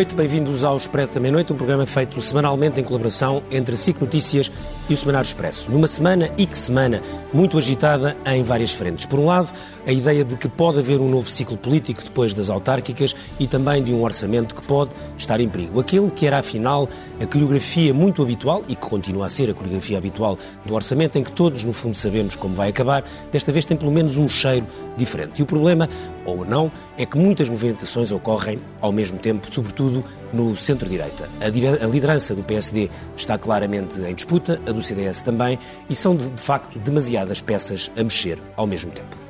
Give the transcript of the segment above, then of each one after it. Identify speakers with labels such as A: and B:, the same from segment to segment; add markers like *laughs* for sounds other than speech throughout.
A: meia-noite, bem-vindos ao Expresso da Meia-Noite, um programa feito semanalmente em colaboração entre a SIC Notícias e o Semanário Expresso. Numa semana e que semana muito agitada em várias frentes. Por um lado, a ideia de que pode haver um novo ciclo político depois das autárquicas e também de um orçamento que pode estar em perigo. Aquele que era, afinal, a coreografia muito habitual e que continua a ser a coreografia habitual do orçamento, em que todos, no fundo, sabemos como vai acabar, desta vez tem pelo menos um cheiro diferente. E o problema, ou não, é que muitas movimentações ocorrem ao mesmo tempo, sobretudo no centro-direita. A liderança do PSD está claramente em disputa, a do CDS também, e são de, facto demasiadas peças a mexer ao mesmo tempo.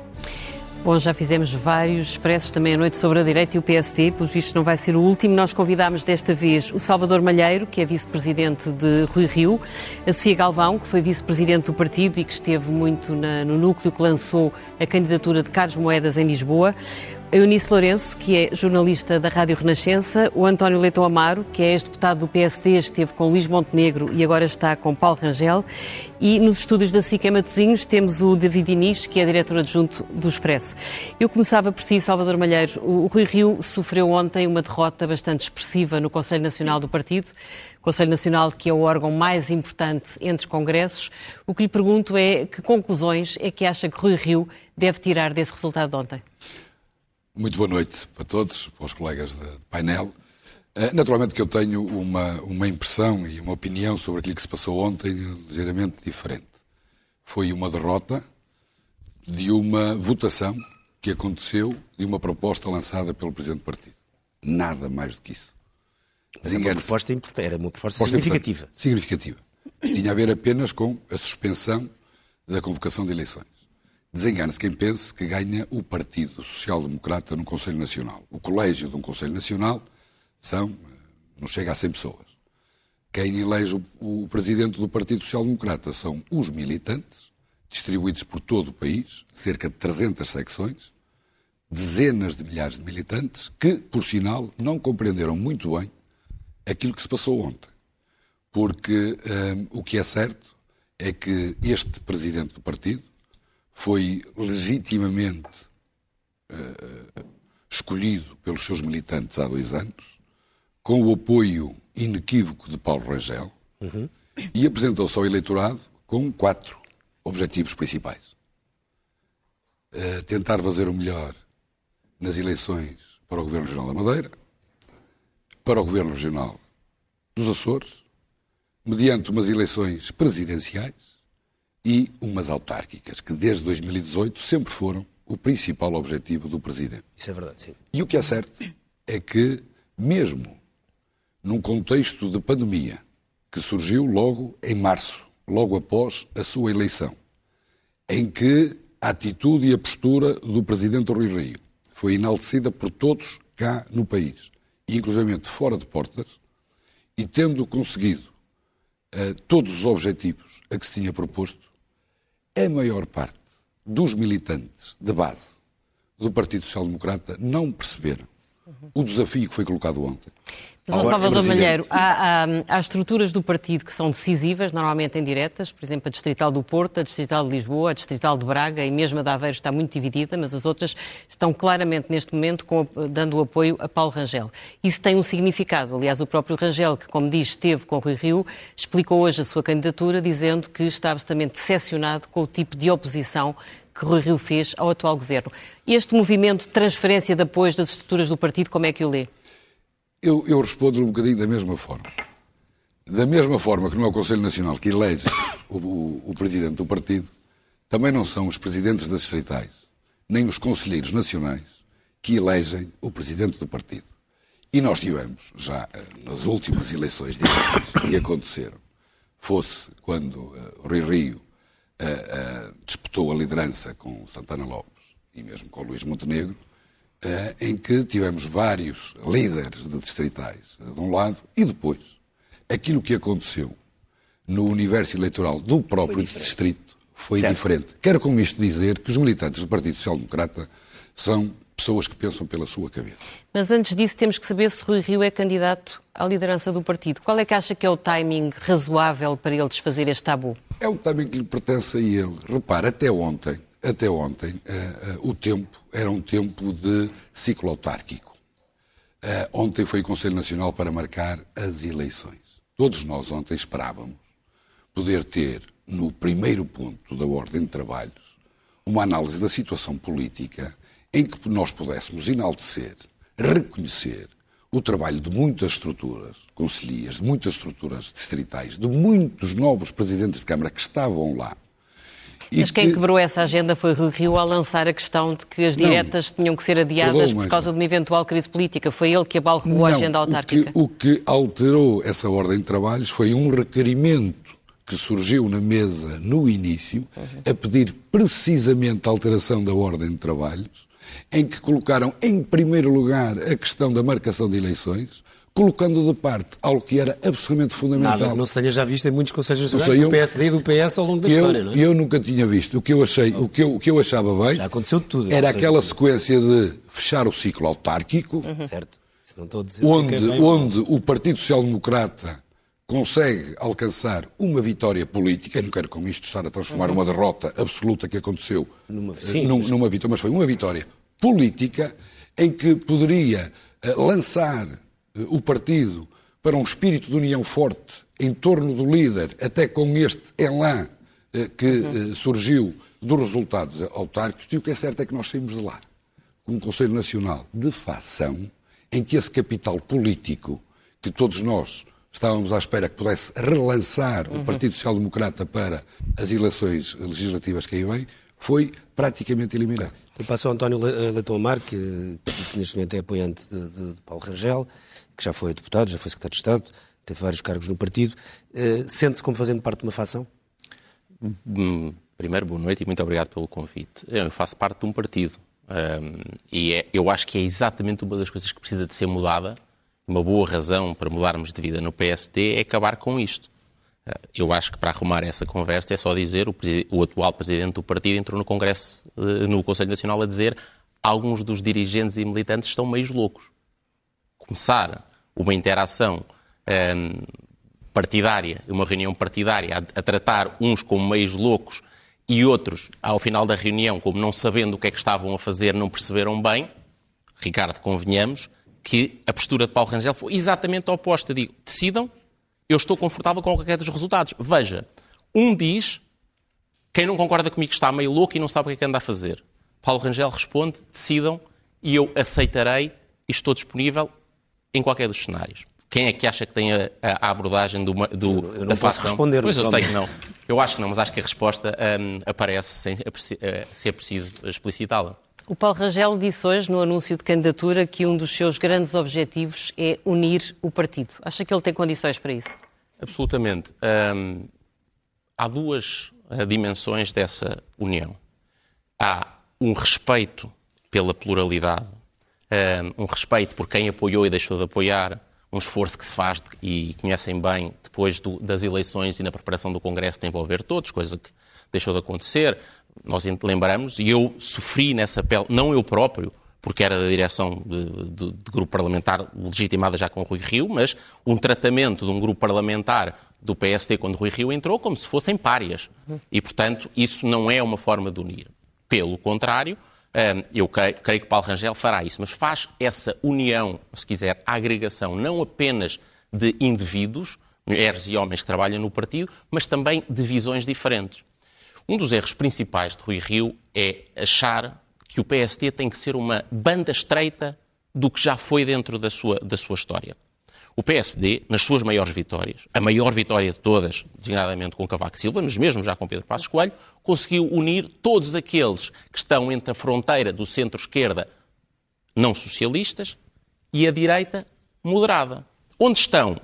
B: Bom, já fizemos vários expressos da meia-noite sobre a direita e o PSD, pelos vistos não vai ser o último. Nós convidámos desta vez o Salvador Malheiro, que é vice-presidente de Rui Rio, a Sofia Galvão, que foi vice-presidente do partido e que esteve muito na, no núcleo que lançou a candidatura de Carlos Moedas em Lisboa, a Eunice Lourenço, que é jornalista da Rádio Renascença, o António Leitão Amaro, que é ex-deputado do PSD, esteve com Luís Montenegro e agora está com Paulo Rangel, e nos estúdios da SICA Matosinhos temos o David Inês, que é diretor adjunto do Expresso. Eu começava por si, Salvador Malheiro. O Rui Rio sofreu ontem uma derrota bastante expressiva no Conselho Nacional do Partido, Conselho Nacional, que é o órgão mais importante entre congressos. O que lhe pergunto é que conclusões é que acha que Rui Rio deve tirar desse resultado de ontem?
C: Muito boa noite para todos, para os colegas de painel. Eh, naturalmente que eu tenho uma, uma impressão e uma opinião sobre aquilo que se passou ontem ligeiramente diferente. Foi uma derrota de uma votação que aconteceu de uma proposta lançada pelo Presidente do Partido. Nada mais do que isso.
A: Era uma proposta, era uma proposta significativa.
C: Significativa. Tinha a ver apenas com a suspensão da convocação de eleições. Desengana-se quem pense que ganha o Partido Social Democrata no Conselho Nacional. O colégio de um Conselho Nacional são, não chega a 100 pessoas. Quem elege o, o presidente do Partido Social Democrata são os militantes, distribuídos por todo o país, cerca de 300 secções, dezenas de milhares de militantes, que, por sinal, não compreenderam muito bem aquilo que se passou ontem. Porque hum, o que é certo é que este presidente do partido foi legitimamente uh, escolhido pelos seus militantes há dois anos, com o apoio inequívoco de Paulo Rangel, uhum. e apresentou-se ao eleitorado com quatro objetivos principais. Uh, tentar fazer o melhor nas eleições para o Governo Regional da Madeira, para o Governo Regional dos Açores, mediante umas eleições presidenciais e umas autárquicas, que desde 2018 sempre foram o principal objetivo do Presidente.
A: Isso é verdade, sim.
C: E o que é certo é que, mesmo num contexto de pandemia, que surgiu logo em março, logo após a sua eleição, em que a atitude e a postura do Presidente Rui Rio foi enaltecida por todos cá no país, inclusive fora de portas, e tendo conseguido uh, todos os objetivos a que se tinha proposto, a maior parte dos militantes de base do Partido Social Democrata não perceberam o desafio que foi colocado ontem.
B: Mas, Salvador Malheiro, há, há, há, estruturas do partido que são decisivas, normalmente em diretas, por exemplo, a Distrital do Porto, a Distrital de Lisboa, a Distrital de Braga e mesmo a de Aveiro está muito dividida, mas as outras estão claramente neste momento com, dando o apoio a Paulo Rangel. Isso tem um significado. Aliás, o próprio Rangel, que, como diz, esteve com o Rui Rio, explicou hoje a sua candidatura dizendo que está absolutamente decepcionado com o tipo de oposição que Rui Rio fez ao atual governo. Este movimento de transferência de apoios das estruturas do partido, como é que o lê?
C: Eu, eu respondo um bocadinho da mesma forma. Da mesma forma que não é o Conselho Nacional que elege o, o, o presidente do partido, também não são os presidentes das distritais, nem os conselheiros nacionais que elegem o presidente do partido. E nós tivemos, já eh, nas últimas eleições diretas que aconteceram, fosse quando uh, Rui Rio uh, uh, disputou a liderança com Santana Lopes e mesmo com Luís Montenegro, em que tivemos vários líderes de distritais, de um lado, e depois, aquilo que aconteceu no universo eleitoral do próprio foi distrito foi certo. diferente. Quero com isto dizer que os militantes do Partido Social Democrata são pessoas que pensam pela sua cabeça.
B: Mas antes disso temos que saber se Rui Rio é candidato à liderança do partido. Qual é que acha que é o timing razoável para ele desfazer este tabu?
C: É um timing que lhe pertence a ele. Repare, até ontem, até ontem, uh, uh, o tempo era um tempo de ciclo autárquico. Uh, ontem foi o Conselho Nacional para marcar as eleições. Todos nós ontem esperávamos poder ter, no primeiro ponto da ordem de trabalhos, uma análise da situação política em que nós pudéssemos enaltecer, reconhecer o trabalho de muitas estruturas conselhias, de muitas estruturas distritais, de muitos novos presidentes de Câmara que estavam lá.
B: Mas quem que... quebrou essa agenda foi Rui Rio ao lançar a questão de que as diretas não, tinham que ser adiadas por causa de uma eventual crise política. Foi ele que abalroou a agenda autárquica.
C: O que, o que alterou essa ordem de trabalhos foi um requerimento que surgiu na mesa no início, a pedir precisamente a alteração da ordem de trabalhos, em que colocaram em primeiro lugar a questão da marcação de eleições, colocando de parte algo que era absolutamente fundamental. Nada,
A: não se tenha já visto em muitos conselhos nacionais do PSD e do PS ao longo da
C: eu,
A: história, não é?
C: Eu nunca tinha visto. O que eu, achei, o que eu, o que eu achava bem
A: já aconteceu tudo,
C: era aquela sequência de fechar o ciclo autárquico,
A: uhum. certo.
C: onde, é onde o Partido Social Democrata consegue alcançar uma vitória política, não quero com isto estar a transformar uhum. uma derrota absoluta que aconteceu numa, sim, num, numa vitória, mas foi uma vitória política em que poderia uh, lançar o partido para um espírito de união forte em torno do líder, até com este elan uh, que uhum. surgiu dos resultados autárquicos, e o que é certo é que nós saímos de lá com um Conselho Nacional de facção, em que esse capital político que todos nós estávamos à espera que pudesse relançar uhum. o Partido Social Democrata para as eleições legislativas que aí vêm, foi praticamente eliminado.
A: Ao António Leitão Amar, que, que, neste momento é apoiante de, de, de, Paulo Rangel, que já foi deputado, já foi secretário de Estado, teve vários cargos no partido. Uh, Sente-se como fazendo parte de uma facção?
D: Hum, primeiro, boa noite e muito obrigado pelo convite. Eu faço parte de um partido. Um, e é, eu acho que é exatamente uma das coisas que precisa de ser mudada uma boa razão para mudarmos de vida no PSD é acabar com isto. Eh, eu acho que para arrumar essa conversa é só dizer o, o atual presidente do partido entrou no Congresso, eh, no Conselho Nacional a dizer alguns dos dirigentes e militantes estão meio loucos. Começar uma interação um, ehm, partidária, uma reunião partidária, a, a tratar uns como meios loucos e outros, ao final da reunião, como não sabendo o que é que estavam a fazer, não perceberam bem, Ricardo, convenhamos, que a postura de Paulo Rangel foi exatamente a oposta. Digo, decidam, eu estou confortável com qualquer dos resultados. Veja, um diz, quem não concorda comigo está meio louco e não sabe o que é que anda a fazer. Paulo Rangel responde, decidam e eu aceitarei estou disponível em qualquer dos cenários. Quem é que acha que tem a, a abordagem do, do,
A: eu, eu não da posso responder.
D: Pois eu sei que não. Eu acho que não, mas acho que a resposta um, aparece sem ser é preciso explicitá-la.
B: O Paulo Rangel disse hoje, no anúncio de candidatura, que um dos seus grandes objetivos é unir o partido. Acha que ele tem condições para isso?
D: Absolutamente. Hum, há duas eh, dimensões dessa união. Há um respeito pela pluralidade, um respeito por quem apoiou e deixou de apoiar, um esforço que se faz e conhecem bem depois do, das eleições e na preparação do Congresso de envolver todos, coisa que deixou de acontecer nós lembramos, e eu sofri nessa pele, não eu próprio, porque era da direção de, de, de, grupo parlamentar legitimada já com Rui Rio, mas um tratamento de um grupo parlamentar do PSD quando Rui Rio entrou como se fossem párias. E, portanto, isso não é uma forma de unir. Pelo contrário, eu creio, que Paulo Rangel fará isso, mas faz essa união, se quiser, agregação, não apenas de indivíduos, mulheres e homens que trabalham no partido, mas também de visões diferentes. Um dos erros principais de Rui Rio é achar que o PSD tem que ser uma banda estreita do que já foi dentro da sua, da sua história. O PSD, nas suas maiores vitórias, a maior vitória de todas, designadamente com Cavaco Silva, mas mesmo já com Pedro Passos Coelho, conseguiu unir todos aqueles que estão entre a fronteira do centro-esquerda não socialistas e a direita moderada. Onde estão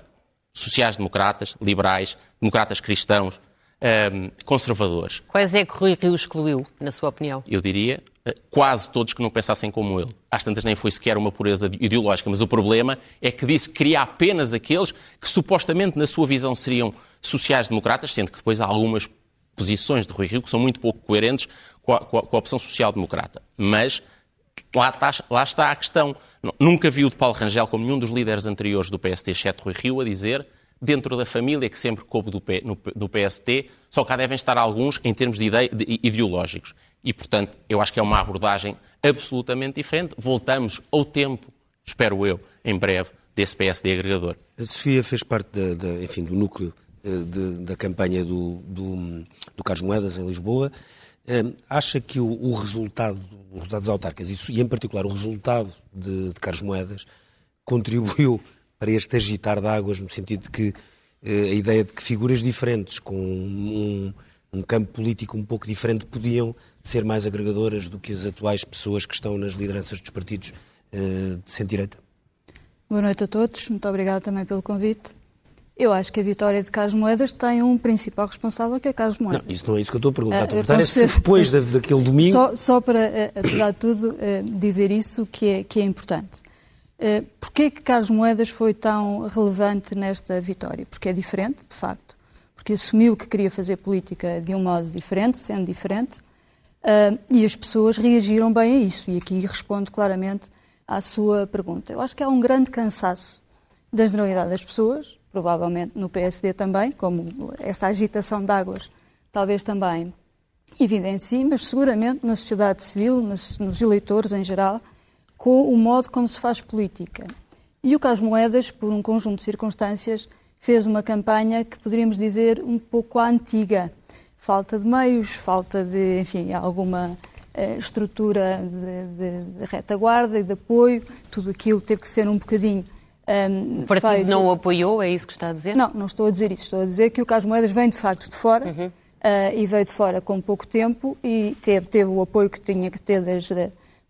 D: sociais-democratas, liberais, democratas cristãos, um, conservadores.
B: Quais é que Rui Rio excluiu, na sua opinião?
D: Eu diria eh, quase todos que não pensassem como ele. Às tantas nem foi sequer uma pureza ideológica, mas o problema é que disse que queria apenas aqueles que supostamente, na sua visão, seriam sociais-democratas, sendo que depois há algumas posições de Rui Rio que são muito pouco coerentes com a, com a, com a opção social-democrata. Mas lá está, lá está a questão. Nunca vi o de Paulo Rangel, como nenhum dos líderes anteriores do PST, exceto Rui Rio, a dizer dentro da família, que sempre coube do, P, no, do PST, só cá devem estar alguns em termos de, ide, de ideológicos. E, portanto, eu acho que é uma abordagem absolutamente diferente. Voltamos ao tempo espero eu, em breve, desse PSD agregador.
A: A Sofia fez parte enfim, do núcleo eh, de, da campanha do, do, do Carlos Moedas em Lisboa. Eh, acha que o, o resultado, os resultados autárquicos, isso, e em particular o resultado de, de Carlos Moedas, contribuiu para este agitar de águas, no sentido de que eh, a ideia de que figuras diferentes, com um, um campo político um pouco diferente, podiam ser mais agregadoras do que as atuais pessoas que estão nas lideranças dos partidos de centro-direita?
E: Boa noite a todos, muito obrigada também pelo convite. Eu acho que a vitória de Carlos Moedas tem um principal responsável, que é Carlos Moedas.
A: Não, isso não é isso que eu estou a perguntar. Estou a perguntar é se depois daquele *laughs* domingo...
E: Só, só, para, eh, apesar de tudo, dizer isso que é, que é importante. Eh, porquê que Carlos Moedas foi tão relevante nesta vitória? Porque é diferente, de facto. Porque assumiu que queria fazer política de um modo diferente, sendo diferente, e as pessoas reagiram bem a isso. E aqui respondo claramente à sua pergunta. Eu acho que há um grande cansaço da generalidade das pessoas, provavelmente no PSD também, como essa agitação de águas talvez também evidencie, mas seguramente na sociedade civil, nos eleitores em geral, com o modo como se faz política. E o Carlos Moedas, por um conjunto de circunstâncias, fez uma campanha que poderíamos dizer um pouco à antiga. Falta de meios, falta de, enfim, alguma estrutura de, de, de, retaguarda e de apoio, tudo aquilo teve que ser um bocadinho.
B: Um, o partido feito... não o apoiou, é isso que está a dizer?
E: Não, não estou a dizer isso. Estou a dizer que o Carlos Moedas vem de facto de fora uhum. uh, e veio de fora com pouco tempo e teve, teve o apoio que tinha que ter das,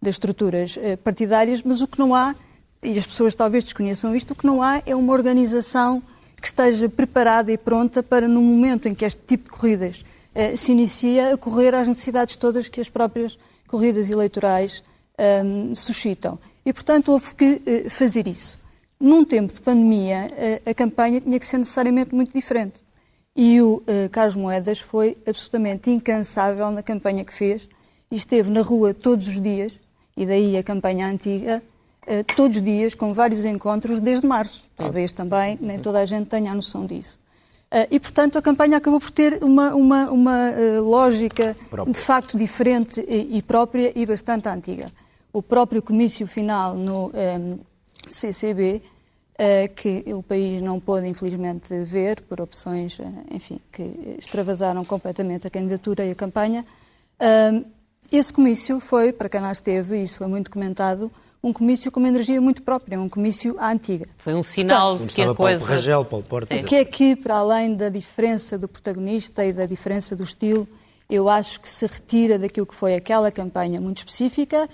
E: das estruturas uh, partidárias, mas o que não há, e as pessoas talvez desconheçam isto, o que não há é uma organização que esteja preparada e pronta para, no momento em que este tipo de corridas eh, se inicia correr às necessidades todas que as próprias corridas eleitorais um, ehm, suscitam. E, portanto, houve que uh, fazer isso. Num tempo de pandemia, a campanha tinha que ser necessariamente muito diferente. E o Carlos Moedas foi absolutamente incansável na campanha que fez e esteve na rua todos os dias, e daí a campanha antiga, todos os dias, com vários encontros desde março. Talvez também nem toda a gente tenha a noção disso. Uh, e, portanto, a campanha acabou por ter uma, uma, uma uh, lógica própria. de facto diferente e, própria e bastante antiga. O próprio comício final no um, CCB, uh, eh, que o país não pôde, infelizmente, ver por opções, enfim, que extravasaram completamente a candidatura e a campanha, esse comício foi, para quem lá esteve, e isso foi muito comentado, um comício com uma energia muito própria, um comício à antiga.
B: Foi um sinal Portanto, de que a coisa...
A: Paulo Rangel, Paulo Porta.
E: Que é que, para além da diferença do protagonista e da diferença do estilo, eu acho que se retira daquilo que foi aquela campanha muito específica,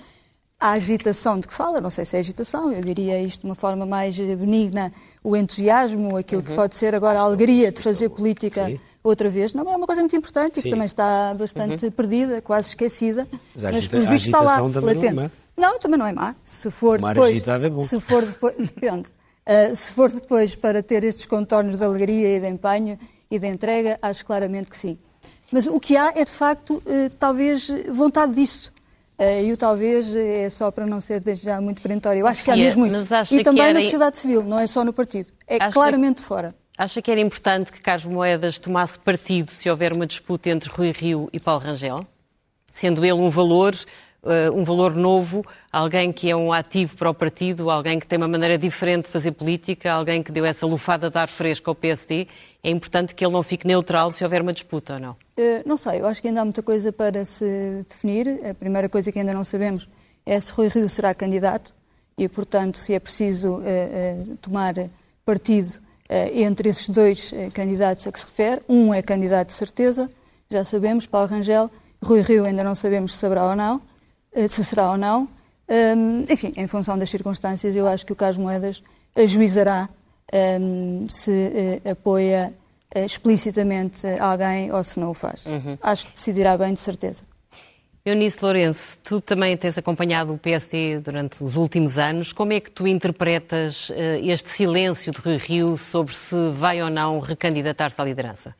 E: a agitação de que fala, não sei se é agitação, eu diria isto de uma forma mais benigna, o entusiasmo, aquilo uhum. que pode ser agora a alegria de fazer política Sim. Outra vez, não é uma coisa muito importante Sim. e que também está bastante uhum. perdida, quase esquecida,
A: mas, mas pelos vistos está lá, latente. Não, é?
E: não, também não é má. Se for Mar depois,
A: é bom.
E: Se for depois, *laughs* depende. Uh, se for depois para ter estes contornos de alegria e de empenho e de entrega, acho claramente que sim. Mas o que há é, de facto, uh, talvez vontade disso. Uh, e o talvez é só para não ser desde já muito perentório. Eu acho que há mesmo isso. E também era... na sociedade civil, não é só no partido. É acha claramente que... fora.
B: Acha que era importante que Carlos Moedas tomasse partido se houver uma disputa entre Rui Rio e Paulo Rangel? Sendo ele um valor uh, um valor novo, alguém que é um ativo para o partido, alguém que tem uma maneira diferente de fazer política, alguém que deu essa lufada de ar fresco ao PSD. É importante que ele não fique neutral se houver uma disputa ou não?
E: Uh, não sei, eu acho que ainda há muita coisa para se definir. A primeira coisa que ainda não sabemos é se Rui Rio será candidato e, portanto, se é preciso uh, tomar partido entre esses dois candidatos a que se refere. Um é candidato de certeza, já sabemos, Paulo Rangel. Rui Rio ainda não sabemos se saberá ou não. Eh, se será ou não. Um, enfim, em função das circunstâncias, eu acho que o Carlos Moedas ajuizará um, se apoia explicitamente alguém ou se não o faz. Uhum. Acho que decidirá bem, de certeza.
B: Eunice Lourenço, tu também tens acompanhado o PSD durante os últimos anos. Como é que tu interpretas uh, este silêncio de Rui Rio sobre se vai ou não recandidatar-se à liderança?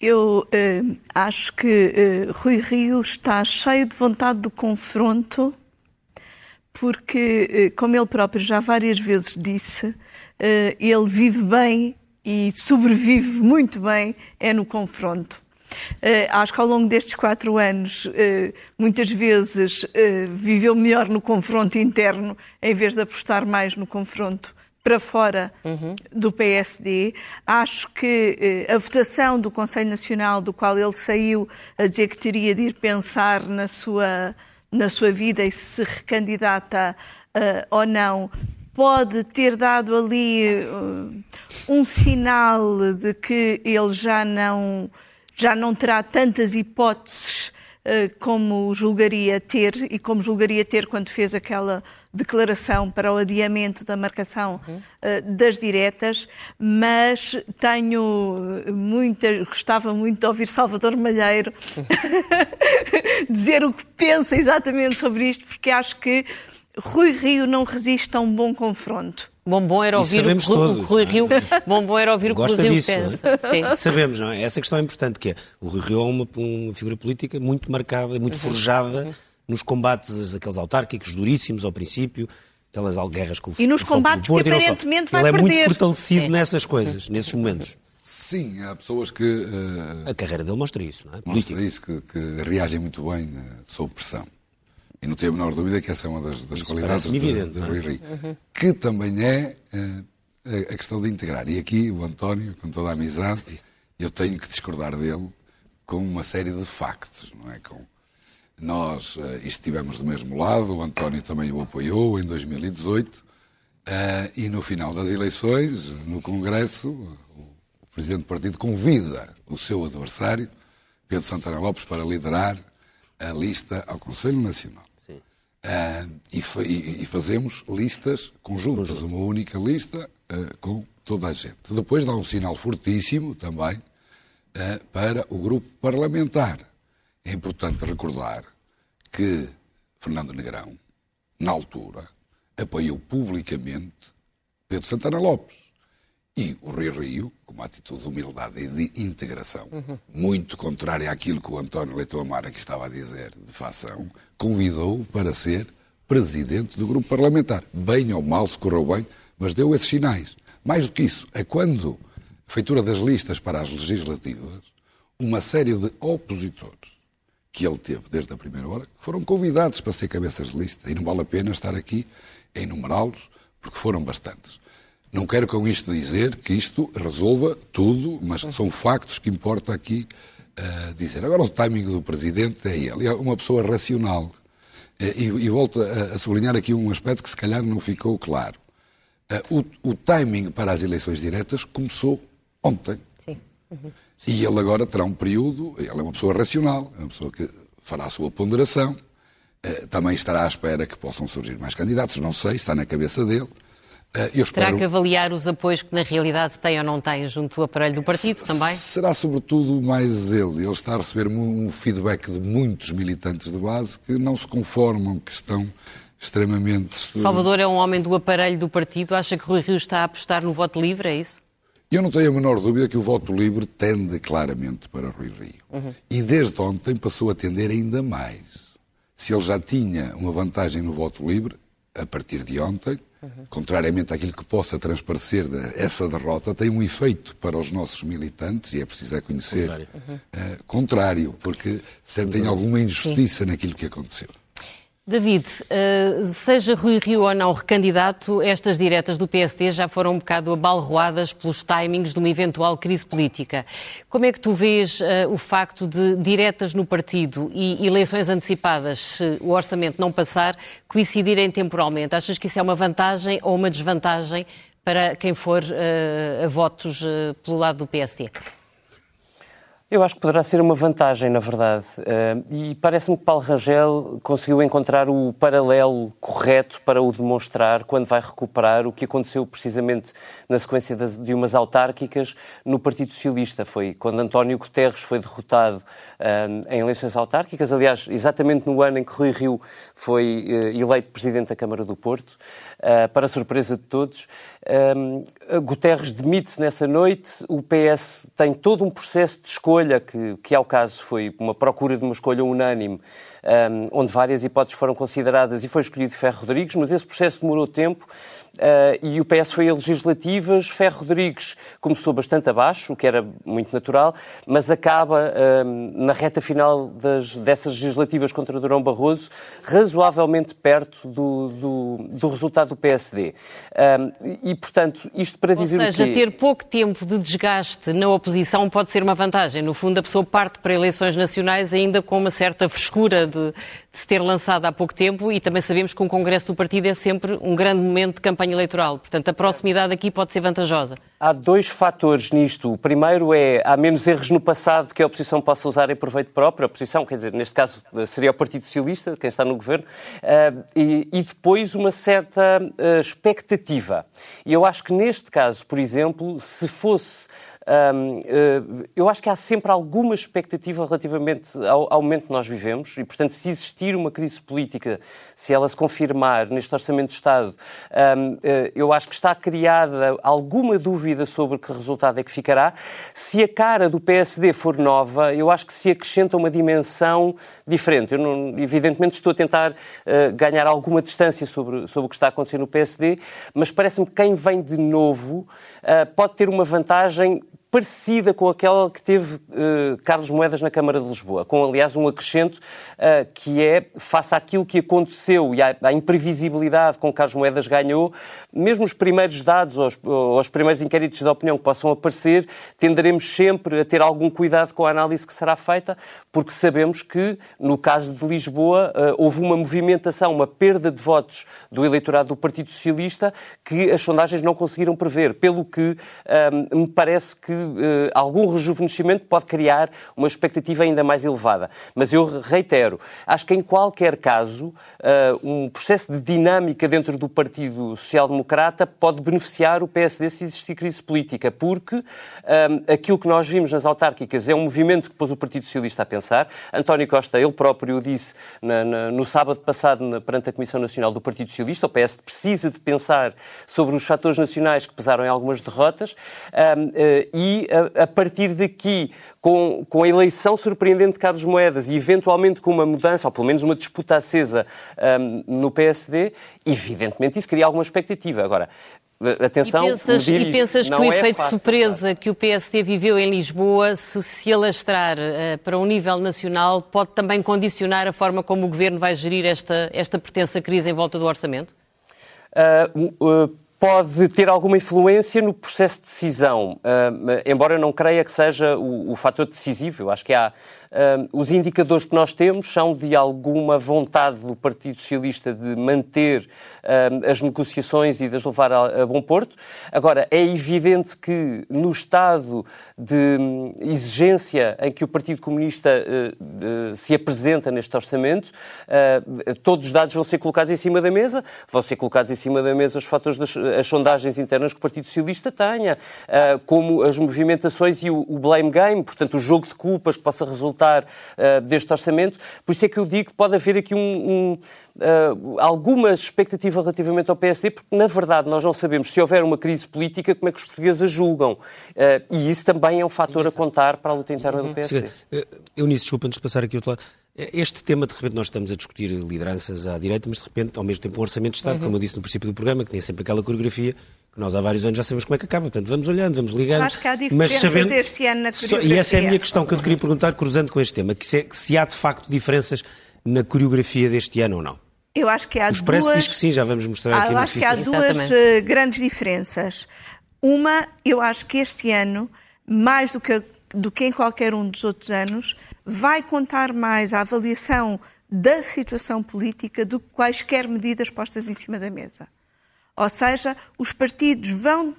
F: Eu uh, acho que uh, Rui Rio está cheio de vontade do confronto, porque, como ele próprio já várias vezes disse, ele vive bem e sobrevive muito bem é no confronto. Acho que ao longo destes quatro anos, muitas vezes viveu melhor no confronto interno, em vez de apostar mais no confronto para fora uhum. do PSD. Acho que a votação do Conselho Nacional, do qual ele saiu a dizer que teria de ir pensar na sua, na sua vida e se recandidata uh, ou não, pode ter dado ali uh, um sinal de que ele já não, já não terá tantas hipóteses uh, como julgaria ter e como julgaria ter quando fez aquela declaração para o adiamento da marcação uhum. uh, das diretas, mas tenho muita, gostava muito de ouvir Salvador Malheiro *laughs* *laughs* dizer o que pensa exatamente sobre isto, porque acho que Rui Rio não resiste a um bom confronto.
B: Bom, bom era ouvir
A: o
B: que Rui Rio. Bom, bom era ouvir o que
A: Gosta
B: Rui Rio
A: disso,
B: pensa.
A: É? *laughs* Sabemos, não é? Essa questão é importante, que é o Rui Rio é uma, uma figura política muito marcada, muito uhum. forjada uhum. nos combates, aqueles autárquicos duríssimos ao princípio, aquelas guerras com o
F: E nos combates Porto, que aparentemente vai
A: Ele é
F: perder.
A: muito fortalecido é. nessas coisas, nesses momentos.
C: Sim, há pessoas que. Uh,
A: a carreira dele mostra isso, não é?
C: Mostra isso, que, que reagem muito bem uh, sob pressão. E não tenho a menor dúvida que essa é uma das, das qualidades de, de Rui é? Rio. Uhum. Que também é uh, a questão de integrar. E aqui o António, com toda a amizade, eu tenho que discordar dele com uma série de factos, não é? Com, nós uh, estivemos do mesmo lado, o António também o apoiou em 2018, uh, e no final das eleições, no Congresso, o Presidente do Partido convida o seu adversário, Pedro Santana Lopes, para liderar a lista ao Conselho Nacional. Uh, e, e, e, fazemos listas conjuntas, uma única lista uh, com toda a gente. Depois dá um sinal fortíssimo também uh, para o grupo parlamentar. É importante recordar que Fernando Negrão, na altura, apoiou publicamente Pedro Santana Lopes. E o Rio Rio, com uma atitude de humildade e de integração, uhum. muito contrária àquilo que o António Leitão aqui estava a dizer de facção, convidou-o para ser presidente do grupo parlamentar. Bem ou mal, se correu bem, mas deu esses sinais. Mais do que isso, é quando a feitura das listas para as legislativas, uma série de opositores que ele teve desde a primeira hora, foram convidados para ser cabeças de lista. E não vale a pena estar aqui a enumerá-los, porque foram bastantes. Não quero com isto dizer que isto resolva tudo, mas são factos que importa aqui uh, dizer. Agora, o timing do Presidente é ele, é uma pessoa racional. Uh, e, e, volto a, a, sublinhar aqui um aspecto que se calhar não ficou claro. Uh, o, o timing para as eleições diretas começou ontem.
B: Sim. Uhum.
C: E ele agora terá um período, ele é uma pessoa racional, é uma pessoa que fará a sua ponderação, também estará à espera que possam surgir mais candidatos, não sei, está na cabeça dele.
B: Eu espero... Terá que avaliar os apoios que na realidade tem ou não tem junto do aparelho do partido também?
C: Será sobretudo mais ele. Ele está a receber um feedback de muitos militantes de base que não se conformam, que estão extremamente...
B: Salvador é um homem do aparelho do partido. Acha que Rui Rio está a apostar no voto livre, é isso?
C: Eu não tenho a menor dúvida que o voto livre tende claramente para Rui Rio. Uhum. E desde ontem passou a tender ainda mais. Se ele já tinha uma vantagem no voto livre, a partir de ontem. Contrariamente àquilo que possa transparecer essa derrota, tem um efeito para os nossos militantes, e é preciso é conhecer, contrário, uh, contrário porque sentem alguma injustiça Sim. naquilo que aconteceu.
B: David, eh, seja Rui Rio ou não recandidato, estas diretas do PSD já foram um bocado abalroadas pelos timings de uma eventual crise política. Como é que tu vês eh, o facto de diretas no partido e eleições antecipadas, se o orçamento não passar, coincidirem temporalmente? Achas que isso é uma vantagem ou uma desvantagem para quem for eh, a votos pelo lado do PSD?
G: Eu acho que poderá ser uma vantagem, na verdade. Uh, e parece-me que Paulo Rangel conseguiu encontrar o paralelo correto para o demonstrar quando vai recuperar o que aconteceu precisamente na sequência de, umas autárquicas no Partido Socialista. Foi quando António Guterres foi derrotado uh, em eleições autárquicas, aliás, exatamente no ano em que Rui Rio foi uh, eleito Presidente da Câmara do Porto, para surpresa de todos. Guterres demite-se nessa noite, o PS tem todo um processo de escolha que, que ao caso foi uma procura de uma escolha unânime, um, onde várias hipóteses foram consideradas e foi escolhido Ferro Rodrigues, mas esse processo demorou tempo e o PS foi a legislativas. Ferro Rodrigues começou bastante abaixo, o que era muito natural, mas acaba na reta final das, dessas legislativas contra Durão Barroso razoavelmente perto do, do, do resultado do PSD. e, portanto, isto para dizer
B: Ou seja,
G: o quê?
B: ter pouco tempo de desgaste na oposição pode ser uma vantagem. No fundo, a pessoa parte para eleições nacionais ainda com uma certa frescura de, de se ter lançado há pouco tempo e também sabemos que um congresso do partido é sempre um grande momento de campanha eleitoral. Portanto, a proximidade aqui pode ser vantajosa.
G: Há dois fatores nisto. O primeiro é há menos erros no passado que a oposição possa usar em proveito próprio. A oposição, quer dizer, neste caso seria o Partido Socialista, quem está no governo, uh, e, e, depois uma certa uh, expectativa. E eu acho que neste caso, por exemplo, se fosse um, eh, eu acho que há sempre alguma expectativa relativamente ao, ao, momento que nós vivemos e, portanto, se existir uma crise política, se ela se confirmar neste Orçamento de Estado, um, eh, eu acho que está criada alguma dúvida sobre que resultado é que ficará. Se a cara do PSD for nova, eu acho que se acrescenta uma dimensão diferente. Eu, não, evidentemente, estou a tentar uh, ganhar alguma distância sobre, sobre o que está a acontecer no PSD, mas parece-me que quem vem de novo uh, pode ter uma vantagem parecida com aquela que teve uh, Carlos Moedas na Câmara de Lisboa, com, aliás, um acrescento uh, que é, face àquilo que aconteceu e à, à, imprevisibilidade com que Carlos Moedas ganhou, mesmo os primeiros dados ou os, ou os, primeiros inquéritos de opinião que possam aparecer, tenderemos sempre a ter algum cuidado com a análise que será feita, porque sabemos que, no caso de Lisboa, uh, houve uma movimentação, uma perda de votos do eleitorado do Partido Socialista que as sondagens não conseguiram prever, pelo que me parece que uh, algum rejuvenescimento pode criar uma expectativa ainda mais elevada. Mas eu reitero, acho que em qualquer caso, uh, um processo de dinâmica dentro do Partido Social Democrata pode beneficiar o PSD se existir crise política, porque eh, aquilo que nós vimos nas autárquicas é um movimento que pôs o Partido Socialista a pensar. António Costa, ele próprio disse na, na, no sábado passado na, perante a Comissão Nacional do Partido Socialista, o PS precisa de pensar sobre os fatores nacionais que pesaram em algumas derrotas um, e e a, a partir daqui, com, com, a eleição surpreendente de Carlos Moedas e eventualmente com uma mudança, ou pelo menos uma disputa acesa um, no PSD, evidentemente isso cria alguma expectativa. Agora, Atenção,
B: e pensas, e pensas que o
G: é
B: efeito
G: fácil,
B: surpresa claro. que o PSD viveu em Lisboa, se se alastrar uh, para um nível nacional, pode também condicionar a forma como o Governo vai gerir esta, esta pertença crise em volta do orçamento?
G: Uh, uh, pode ter alguma influência no processo de decisão, uh, embora eu não creia que seja o, o fator decisivo. Eu acho que há Os indicadores que nós temos são de alguma vontade do Partido Socialista de manter as negociações e de as levar a, bom porto. Agora, é evidente que no estado de um, exigência em que o Partido Comunista uh, se apresenta neste orçamento, todos os dados vão ser colocados em cima da mesa, vão ser colocados em cima da mesa os fatores das as sondagens internas que o Partido Socialista tenha, como as movimentações e o blame game, portanto, o jogo de culpas que possa resultar resultar uh, deste orçamento. Por isso é que eu digo que pode haver aqui um, um Uh, alguma expectativa relativamente ao PSD, porque na verdade nós não sabemos se houver uma crise política como é que os portugueses a julgam. Uh, e isso também é um fator a contar para a luta interna do PSD.
A: Eu nisso, desculpa, antes de passar aqui outro lado. Este tema, de repente, nós estamos a discutir lideranças à direita, mas de repente, ao mesmo tempo, um orçamento de Estado, uhum. como eu disse no princípio do programa, que tem sempre aquela coreografia que nós há vários anos já sabemos como é que acaba. Portanto, vamos olhando, vamos ligando.
F: Acho que há diferenças mas sabendo... este ano na coreografia.
A: E essa é a minha questão que eu te queria perguntar, cruzando com este tema, que se, é, que se há de facto diferenças na coreografia deste ano ou não.
F: Eu acho que há
A: o Expresso
F: duas...
A: diz que sim, já vamos mostrar
F: ah,
A: aqui
F: eu acho que há duas uh, grandes diferenças. Uma, eu acho que este ano, mais do que, do que em qualquer um dos outros anos, vai contar mais a avaliação da situação política do que quaisquer medidas postas em cima da mesa. Ou seja, os partidos vão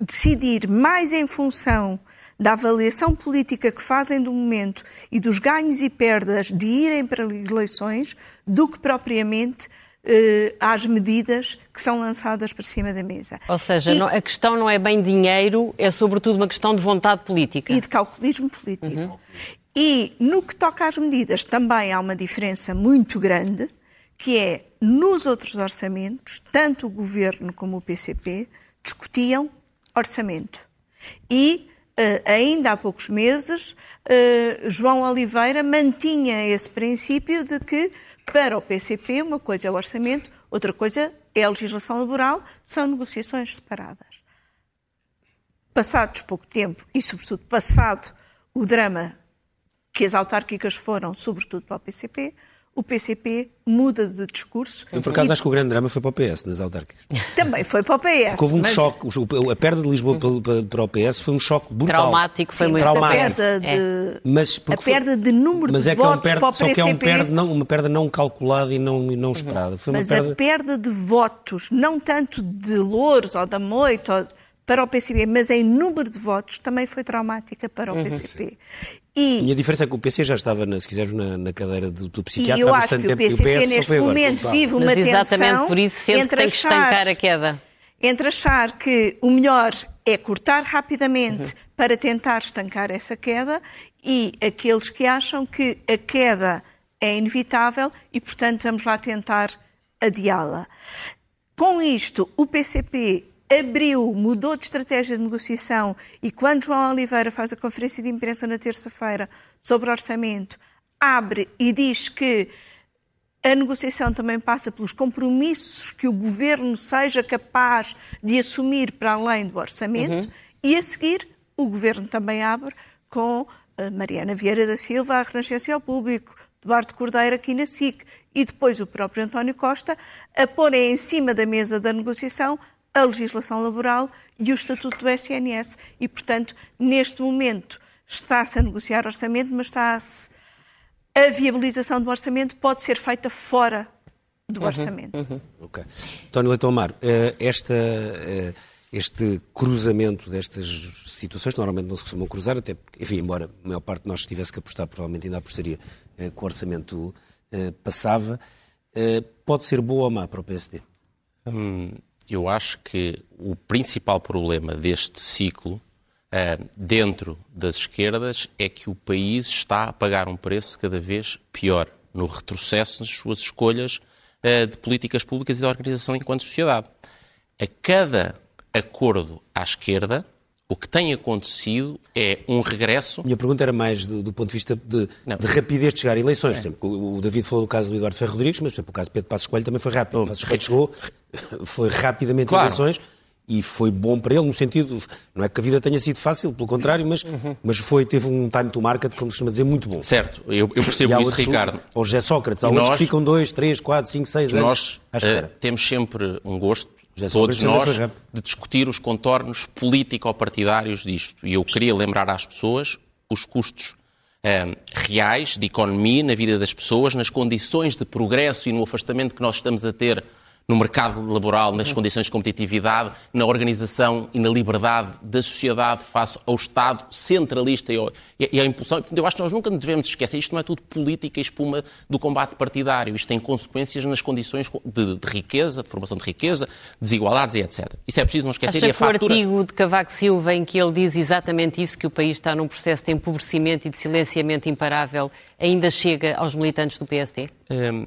F: decidir mais em função da avaliação política que fazem do momento e dos ganhos e perdas de irem para eleições do que propriamente eh, às medidas que são lançadas para cima da mesa.
B: Ou seja, e, não, a questão não é bem dinheiro, é sobretudo uma questão de vontade política.
F: E de calculismo político. Uhum. E no que toca às medidas também há uma diferença muito grande, que é nos outros orçamentos, tanto o Governo como o PCP discutiam orçamento. E uh, ainda há poucos meses, uh, João Oliveira mantinha esse princípio de que para o PCP uma coisa é o orçamento, outra coisa é a legislação laboral, são negociações separadas. Passados pouco tempo, e sobretudo passado o drama que as autárquicas foram, sobretudo para o PCP, o PCP muda de discurso.
A: Eu, por acaso, e... acho que o grande drama foi para o PS, nas autárquicas.
F: Também foi para o PS.
A: Porque houve um mas... choque. A perda de Lisboa para, o PS foi um choque brutal.
B: Traumático, foi
F: Sim,
B: muito
F: traumático. A perda de, é. mas a perda de número
A: mas
F: de
A: é
F: votos
A: é um
F: para o PCP...
A: Só que é um perda não, uma perda não calculada e não, e não esperada. Foi
F: mas
A: perda...
F: a perda de votos, não tanto de Louros ou da Moita... Ou para o PCP, mas em número de votos também foi traumática para o uhum. PCP.
A: E, e a diferença é que o PC já estava, na, se quiseres, na, na cadeira do, do psiquiatra
F: e eu há bastante tempo. E o PCP neste momento vive uma
B: mas
F: tensão
B: exatamente por isso sempre entre tem que achar, estancar a queda.
F: Entre achar que o melhor é cortar rapidamente uhum. para tentar estancar essa queda e aqueles que acham que a queda é inevitável e, portanto, vamos lá tentar adiá-la. Com isto, o PCP abriu, mudou de estratégia de negociação e quando João Oliveira faz a conferência de imprensa na terça-feira sobre orçamento, abre e diz que a negociação também passa pelos compromissos que o governo seja capaz de assumir para além do orçamento uhum. e a seguir o governo também abre com a Mariana Vieira da Silva à Renascença ao Público, Eduardo Cordeiro aqui na SIC e depois o próprio António Costa a porem em cima da mesa da negociação a legislação laboral e o estatuto do SNS. E, portanto, neste momento está-se a negociar orçamento, mas está-se. A viabilização do orçamento pode ser feita fora do uhum, orçamento. Uhum.
A: Ok. António Leitão Amaro, eh, esta, eh, este cruzamento destas situações, normalmente não se costumam cruzar, até porque, enfim, embora a maior parte de nós tivesse que apostar, provavelmente ainda apostaria eh, que o orçamento passava, pode ser boa ou má para o PSD?
D: Hum, eu acho que o principal problema deste ciclo uh, dentro das esquerdas é que o país está a pagar um preço cada vez pior no retrocesso nas suas escolhas uh, de políticas públicas e de organização enquanto sociedade. A cada acordo à esquerda, o que tem acontecido é um regresso.
A: Minha pergunta era mais do, do ponto de vista de, de, rapidez de chegar a eleições. É. Exemplo, o, David falou do caso do Eduardo Ferro Rodrigues, mas exemplo, o caso de Pedro Passos Coelho também foi rápido. Oh, Passos Coelho chegou, *laughs* foi rapidamente claro. eleições e foi bom para ele no sentido, não é que a vida tenha sido fácil, pelo contrário, mas, uhum. mas foi, teve um time to market, como se costuma dizer, muito bom.
D: Certo, eu, eu percebo isso, outros, Ricardo.
A: Ou José Sócrates, há outros que ficam dois, três, quatro, cinco, seis anos
D: Nós uh, temos sempre um gosto todos nós, de discutir os contornos político-partidários disto. E eu queria lembrar às pessoas os custos um, eh, reais de economia na vida das pessoas, nas condições de progresso e no afastamento que nós estamos a ter no mercado laboral, nas condições de competitividade, na organização e na liberdade da sociedade face ao Estado centralista e, à impulsão. Eu acho que nós nunca devemos esquecer, isto não é tudo política e espuma do combate partidário, isto tem consequências nas condições de, de riqueza, de formação de riqueza, desigualdades e etc. Isso é preciso não esquecer.
B: Acha
D: e a
B: que o artigo de Cavaco Silva em que ele diz exatamente isso, que o país está num processo de empobrecimento e de silenciamento imparável, ainda chega aos militantes do PSD?
D: Um,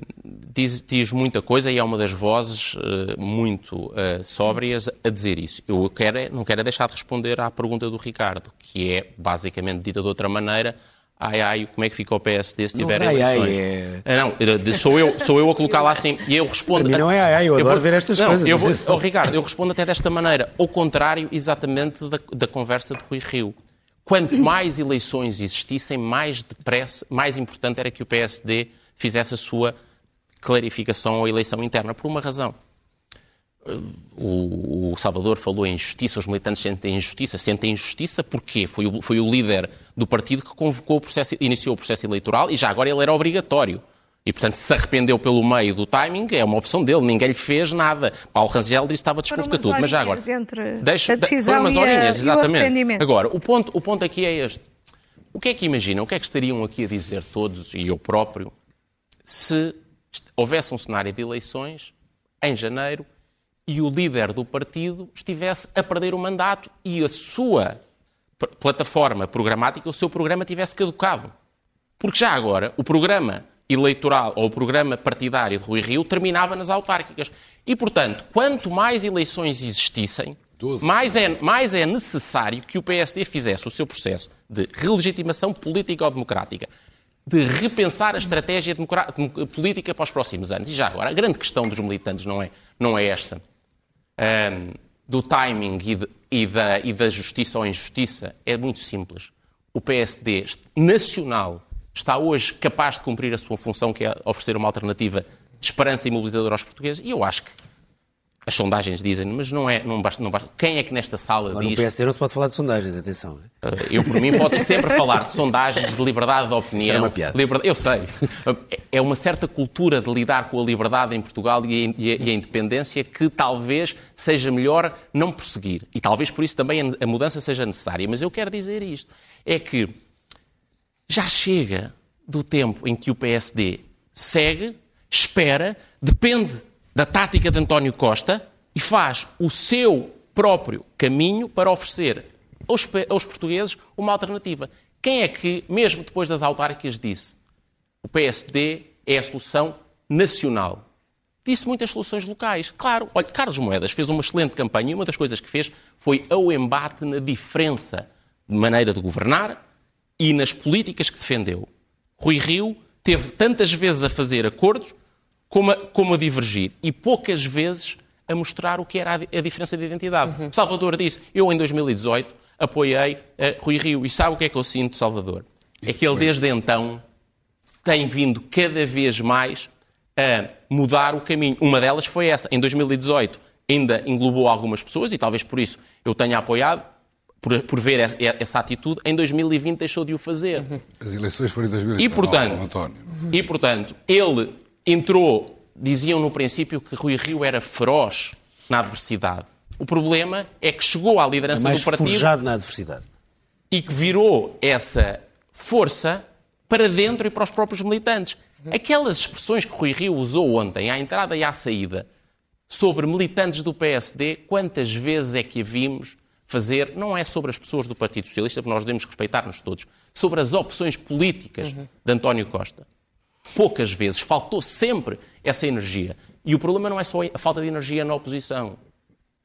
D: diz, diz, muita coisa e é uma das vozes uh, muito uh, sóbrias a dizer isso. Eu quero, é, não quero é deixar de responder à pergunta do Ricardo, que é basicamente dita de outra maneira. Ai, ai, como é que fica o PSD se tiver não, eleições? Ai, é... Ah, não, sou eu, sou eu a colocá-la assim. E eu respondo.
A: Para não é ai, ai, eu, eu adoro vou, ver estas não, coisas.
D: Eu vou, oh, Ricardo, eu respondo até desta maneira, ao contrário exatamente da, da conversa de Rui Rio. Quanto mais eleições existissem, mais depressa, mais importante era que o PSD fizesse a sua clarificação ou eleição interna, por uma razão. O, o, Salvador falou em injustiça, os militantes sentem injustiça. Sentem injustiça porque foi o, foi o líder do partido que convocou o processo, iniciou o processo eleitoral e já agora ele era obrigatório. E, portanto, se arrependeu pelo meio do timing, é uma opção dele, ninguém lhe fez nada. Paulo Rangel disse que estava disposto a tudo, mas já agora.
F: Deixa, a decisão umas horinhas, exatamente.
D: Agora, o ponto, o ponto aqui é este. O que é que imaginam? O que é que estariam aqui a dizer todos, e eu próprio, se houvesse um cenário de eleições em janeiro e o líder do partido estivesse a perder o mandato e a sua plataforma programática, o seu programa tivesse caducado. Porque já agora o programa eleitoral ou o programa partidário de Rui Rio terminava nas autárquicas. E, portanto, quanto mais eleições existissem, mais é, mais é necessário que o PSD fizesse o seu processo de relegitimação política ou democrática de repensar a estratégia política para os próximos anos. E já agora, a grande questão dos militantes não é não é esta. Um, do timing e, de, e, da, e da justiça ou injustiça é muito simples. O PSD nacional está hoje capaz de cumprir a sua função, que é oferecer uma alternativa de esperança e mobilizadora aos portugueses, e eu acho que as sondagens dizem, mas não é, não basta, não basta. Quem é que nesta sala
A: Agora,
D: diz...
A: No PSD não se pode falar de sondagens, atenção.
D: Eh, eu, por mim, pode sempre falar de sondagens, de liberdade de opinião.
A: Isto uma piada.
D: Liberdade, eu sei. É uma certa cultura de lidar com a liberdade em Portugal e a, e a independência que talvez seja melhor não prosseguir. E talvez por isso também a mudança seja necessária. Mas eu quero dizer isto. É que já chega do tempo em que o PSD segue, espera, depende da tática de António Costa e faz o seu próprio caminho para oferecer aos, aos portugueses uma alternativa. Quem é que, mesmo depois das autárquicas, disse o PSD é a solução nacional? Disse muitas soluções locais. Claro, olha, Carlos Moedas fez uma excelente campanha e uma das coisas que fez foi o embate na diferença de maneira de governar e nas políticas que defendeu. Rui Rio teve tantas vezes a fazer acordos como a, como a divergir e poucas vezes a mostrar o que era a, a diferença de identidade. Uhum. Salvador disse, eu em 2018 apoiei uh, Rui Rio e sabe o que é que eu sinto, Salvador? É que ele desde então tem vindo cada vez mais a mudar o caminho. Uma delas foi essa. Em 2018 ainda englobou algumas pessoas e talvez por isso eu tenha apoiado, por, por ver essa, essa, atitude. Em 2020 deixou de o fazer.
C: As eleições foram em 2019, e,
D: portanto,
C: António.
D: E, portanto, ele entrou, diziam no princípio que Rui Rio era feroz na adversidade. O problema é que chegou à liderança
A: é mais
D: do partido
A: forjado na adversidade.
D: e que virou essa força para dentro e para os próprios militantes. Aquelas expressões que Rui Rio usou ontem, à entrada e à saída, sobre militantes do PSD, quantas vezes é que a vimos fazer, não é sobre as pessoas do Partido Socialista, porque nós devemos respeitar-nos todos, sobre as opções políticas uhum. de António Costa. Poucas vezes, faltou sempre essa energia. E o problema não é só a falta de energia na oposição,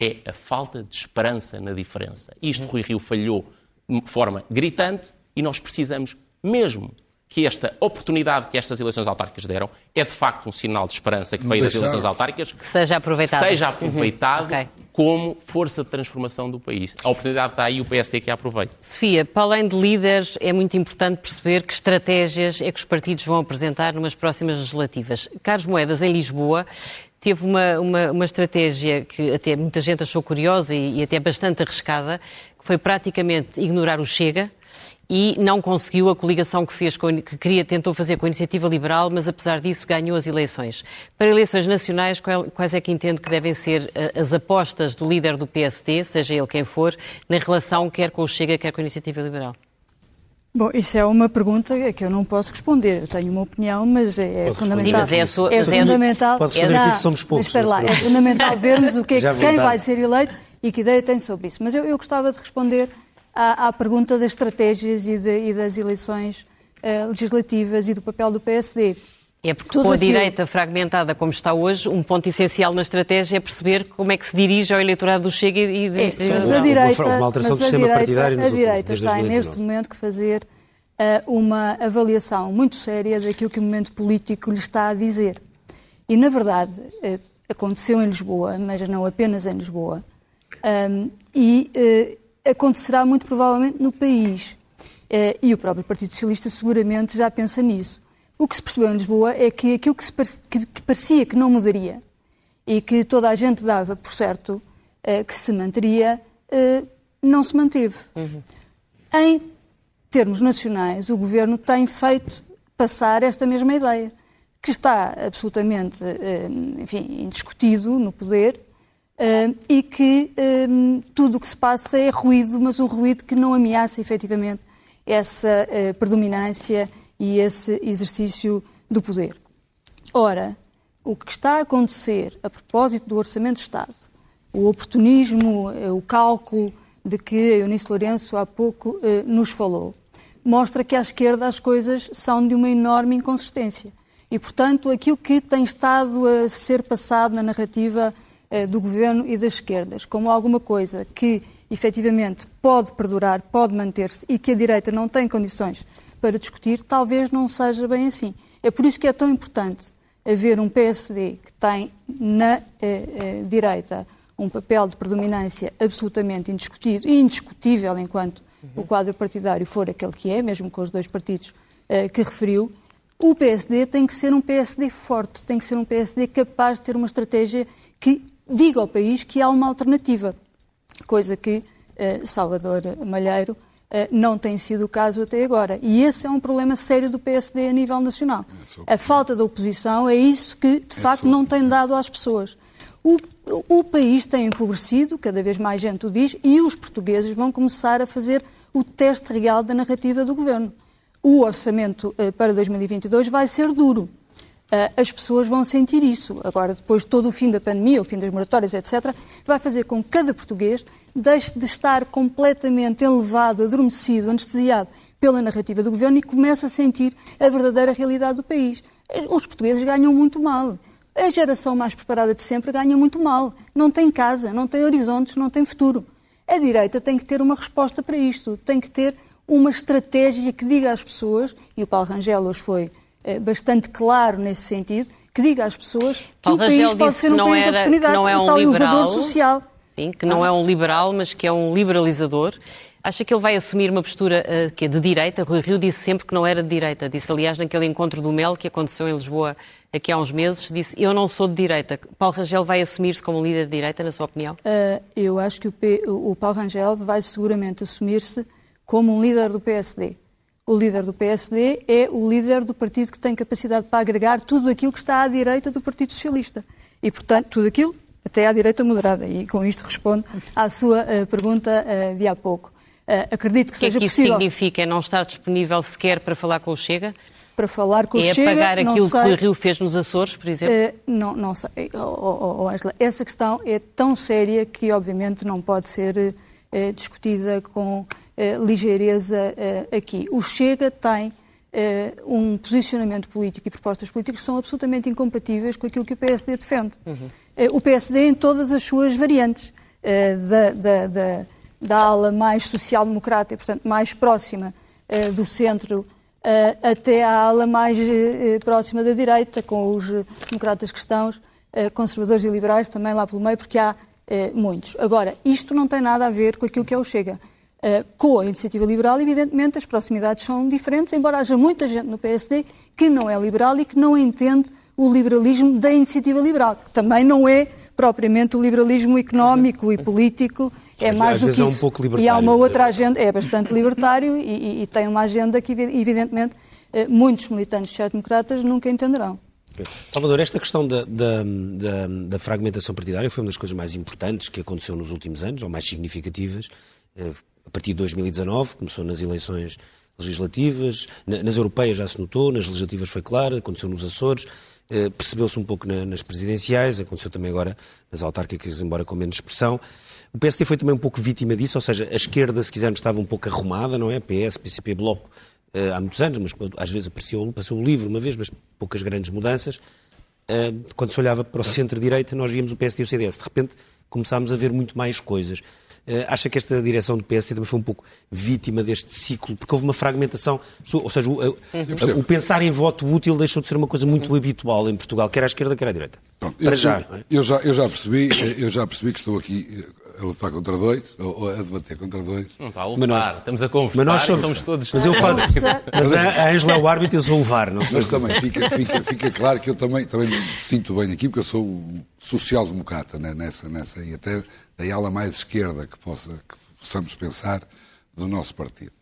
D: é a falta de esperança na diferença. Isto Rui Rio falhou de forma gritante e nós precisamos mesmo que esta oportunidade que estas eleições autárquicas deram é de facto um sinal de esperança que veio das eleições autárquicas.
B: Que seja aproveitado.
D: Seja aproveitado uhum. okay. Como força de transformação do país. A oportunidade está aí e o PSD que a aproveita.
B: Sofia, para além de líderes, é muito importante perceber que estratégias é que os partidos vão apresentar numas próximas legislativas. Carlos Moedas, em Lisboa, teve uma, uma, uma, estratégia que até muita gente achou curiosa e, e até bastante arriscada, que foi praticamente ignorar o Chega, e não conseguiu a coligação que fez, que queria, tentou fazer com a Iniciativa Liberal, mas apesar disso ganhou as eleições. Para eleições nacionais, quais é que entende que devem ser eh, as apostas do líder do PSD, seja ele quem for, na relação quer com o Chega, quer com a Iniciativa Liberal?
E: Bom, isso é uma pergunta que eu não posso responder. Eu tenho uma opinião, mas é, é fundamental.
B: Mas é, sua,
E: é, é fundamental.
A: Pode responder aqui que somos poucos.
E: Mas espera lá, é fundamental vermos o que é, *laughs* quem vai ser eleito e que ideia tem sobre isso. Mas eu, eu gostava de responder à, à pergunta das estratégias e, de, e das eleições uh, legislativas e do papel do PSD.
B: É porque Tudo com a aquilo... direita fragmentada como está hoje, um ponto essencial na estratégia é perceber como é que se dirige ao eleitorado do Chega e do é,
E: Mas a direita, uma alteração mas do sistema partidário a direita está neste momento que fazer uh, uma avaliação muito séria daquilo que o momento político lhe está a dizer. E, na verdade, uh, aconteceu em Lisboa, mas não apenas em Lisboa, um, e uh, acontecerá muito provavelmente no país. Eh, e o próprio Partido Socialista seguramente já pensa nisso. O que se percebeu em Lisboa é que aquilo que, parecia que não mudaria e que toda a gente dava por certo eh, que se manteria, eh, não se manteve. Uhum. Em termos nacionais, o governo tem feito passar esta mesma ideia, que está absolutamente, enfim, indiscutido no poder Uh, e que um, tudo o que se passa é ruído, mas um ruído que não ameaça efetivamente essa uh, predominância e esse exercício do poder. Ora, o que está a acontecer a propósito do Orçamento de Estado, o oportunismo, eh, o cálculo de que Eunice Lourenço há pouco uh, nos falou, mostra que à esquerda as coisas são de uma enorme inconsistência. E, portanto, aquilo que tem estado a ser passado na narrativa eh, do governo e das esquerdas como alguma coisa que efetivamente pode perdurar, pode manter-se e que a direita não tem condições para discutir, talvez não seja bem assim. É por isso que é tão importante haver um PSD que tem na eh, eh, direita um papel de predominância absolutamente indiscutido e indiscutível enquanto o quadro partidário for aquele que é, mesmo com os dois partidos eh, que referiu, o PSD tem que ser um PSD forte, tem que ser um PSD capaz de ter uma estratégia que diga ao país que há uma alternativa, coisa que eh, Salvador Malheiro eh, não tem sido o caso até agora. E esse é um problema sério do PSD a nível nacional. A falta da oposição é isso que, de facto, não tem dado às pessoas. O, o país tem empobrecido, cada vez mais gente o diz, e os portugueses vão começar a fazer o teste real da narrativa do governo. O orçamento eh, para 2022 vai ser duro. Eh, as pessoas vão sentir isso. Agora, depois de todo o fim da pandemia, o fim das moratórias, etc., vai fazer com que cada português deixe de estar completamente elevado, adormecido, anestesiado pela narrativa do governo e comece a sentir a verdadeira realidade do país. Os portugueses ganham muito mal. A geração mais preparada de sempre ganha muito mal. Não tem casa, não tem horizontes, não tem futuro. A direita tem que ter uma resposta para isto, tem que ter uma estratégia que diga às pessoas, e o Paulo Rangel hoje foi bastante claro nesse sentido, que diga às pessoas que Paulo o país pode ser um país era, de oportunidade,
B: não é um,
E: tal
B: liberal,
E: social.
B: Sim, que não é um liberal, mas que é um liberalizador. Acha que ele vai assumir uma postura uh, que é de direita? Rui Rio disse sempre que não era de direita. Disse, aliás, naquele encontro do MEL que aconteceu em Lisboa aqui há uns meses, disse, eu não sou de direita. Paulo Rangel vai assumir-se como líder de direita, na sua opinião? Uh,
E: eu acho que o, P, o Paulo Rangel vai seguramente assumir-se como um líder do PSD. O líder do PSD é o líder do partido que tem capacidade para agregar tudo aquilo que está à direita do Partido Socialista. E, portanto, tudo aquilo até à direita moderada. E com isto respondo à sua uh, pergunta uh, de há pouco. Uh, acredito que,
B: que
E: seja
B: é que
E: possível.
B: isso significa? É não estar disponível sequer para falar com o Chega?
E: Para falar com
B: é
E: o Chega.
B: É apagar aquilo que o Rio fez nos Açores, por exemplo?
E: Não, não sei. Oh, oh, oh, Angela, essa questão é tão séria que, obviamente, não pode ser discutida com ligeireza aqui. O Chega tem um posicionamento político e propostas políticas que são absolutamente incompatíveis com aquilo que o PSD defende. Uhum. o PSD em todas as suas variantes, da, da, da da ala mais social-democrata e, portanto, mais próxima do centro, até à ala mais próxima da direita, com os democratas cristãos, conservadores e liberais também lá pelo meio, porque há muitos. Agora, isto não tem nada a ver com aquilo que é o Chega. Com a iniciativa liberal, evidentemente, as proximidades são diferentes, embora haja muita gente no PSD que não é liberal e que não entende o liberalismo da iniciativa liberal, que também não é propriamente o liberalismo económico e político é mais do que
A: é um
E: isso. e há uma outra agenda, é bastante libertário e, e, e tem uma agenda que, evidentemente, eh, muitos militantes sociais-democratas nunca entenderão.
A: Salvador, esta questão da, da, da, da, fragmentação partidária foi uma das coisas mais importantes que aconteceu nos últimos anos, ou mais significativas. Eh, a partir de 2019, começou nas eleições legislativas, nas europeias já se notou, nas legislativas foi claro, aconteceu nos Açores, eh, percebeu-se um pouco nas presidenciais, aconteceu também agora nas autárquicas, embora com menos expressão. O PSD foi também um pouco vítima disso, ou seja, a esquerda, se quisermos, estava um pouco arrumada, não é? PS, PCP, Bloco, uh, há muitos anos, mas às vezes apareceu, passou o livro uma vez, mas poucas grandes mudanças. Uh, quando se olhava para o centro-direita, nós víamos o PSD e o CDS. De repente, começámos a ver muito mais coisas. Uh, acha que esta direção do PSD também foi um pouco vítima deste ciclo? Porque houve uma fragmentação, ou seja, o, o pensar em voto útil deixou de ser uma coisa muito habitual em Portugal, quer à esquerda, quer à direita.
C: Pronto, eu, já, é? eu, já, eu, já percebi, eu já percebi que estou aqui a lutar contra dois, ou a debater contra dois.
D: Não está a lutar, nós, estamos a conversar mas nós somos, somos todos...
A: Mas eu faço... mas a Angela é o árbitro e eu sou o VAR, não
C: Mas também fica, fica, fica claro que eu também, também me sinto bem aqui, porque eu sou social-democrata né, nessa, nessa, e até da ala mais esquerda que, possa, que possamos pensar do nosso partido.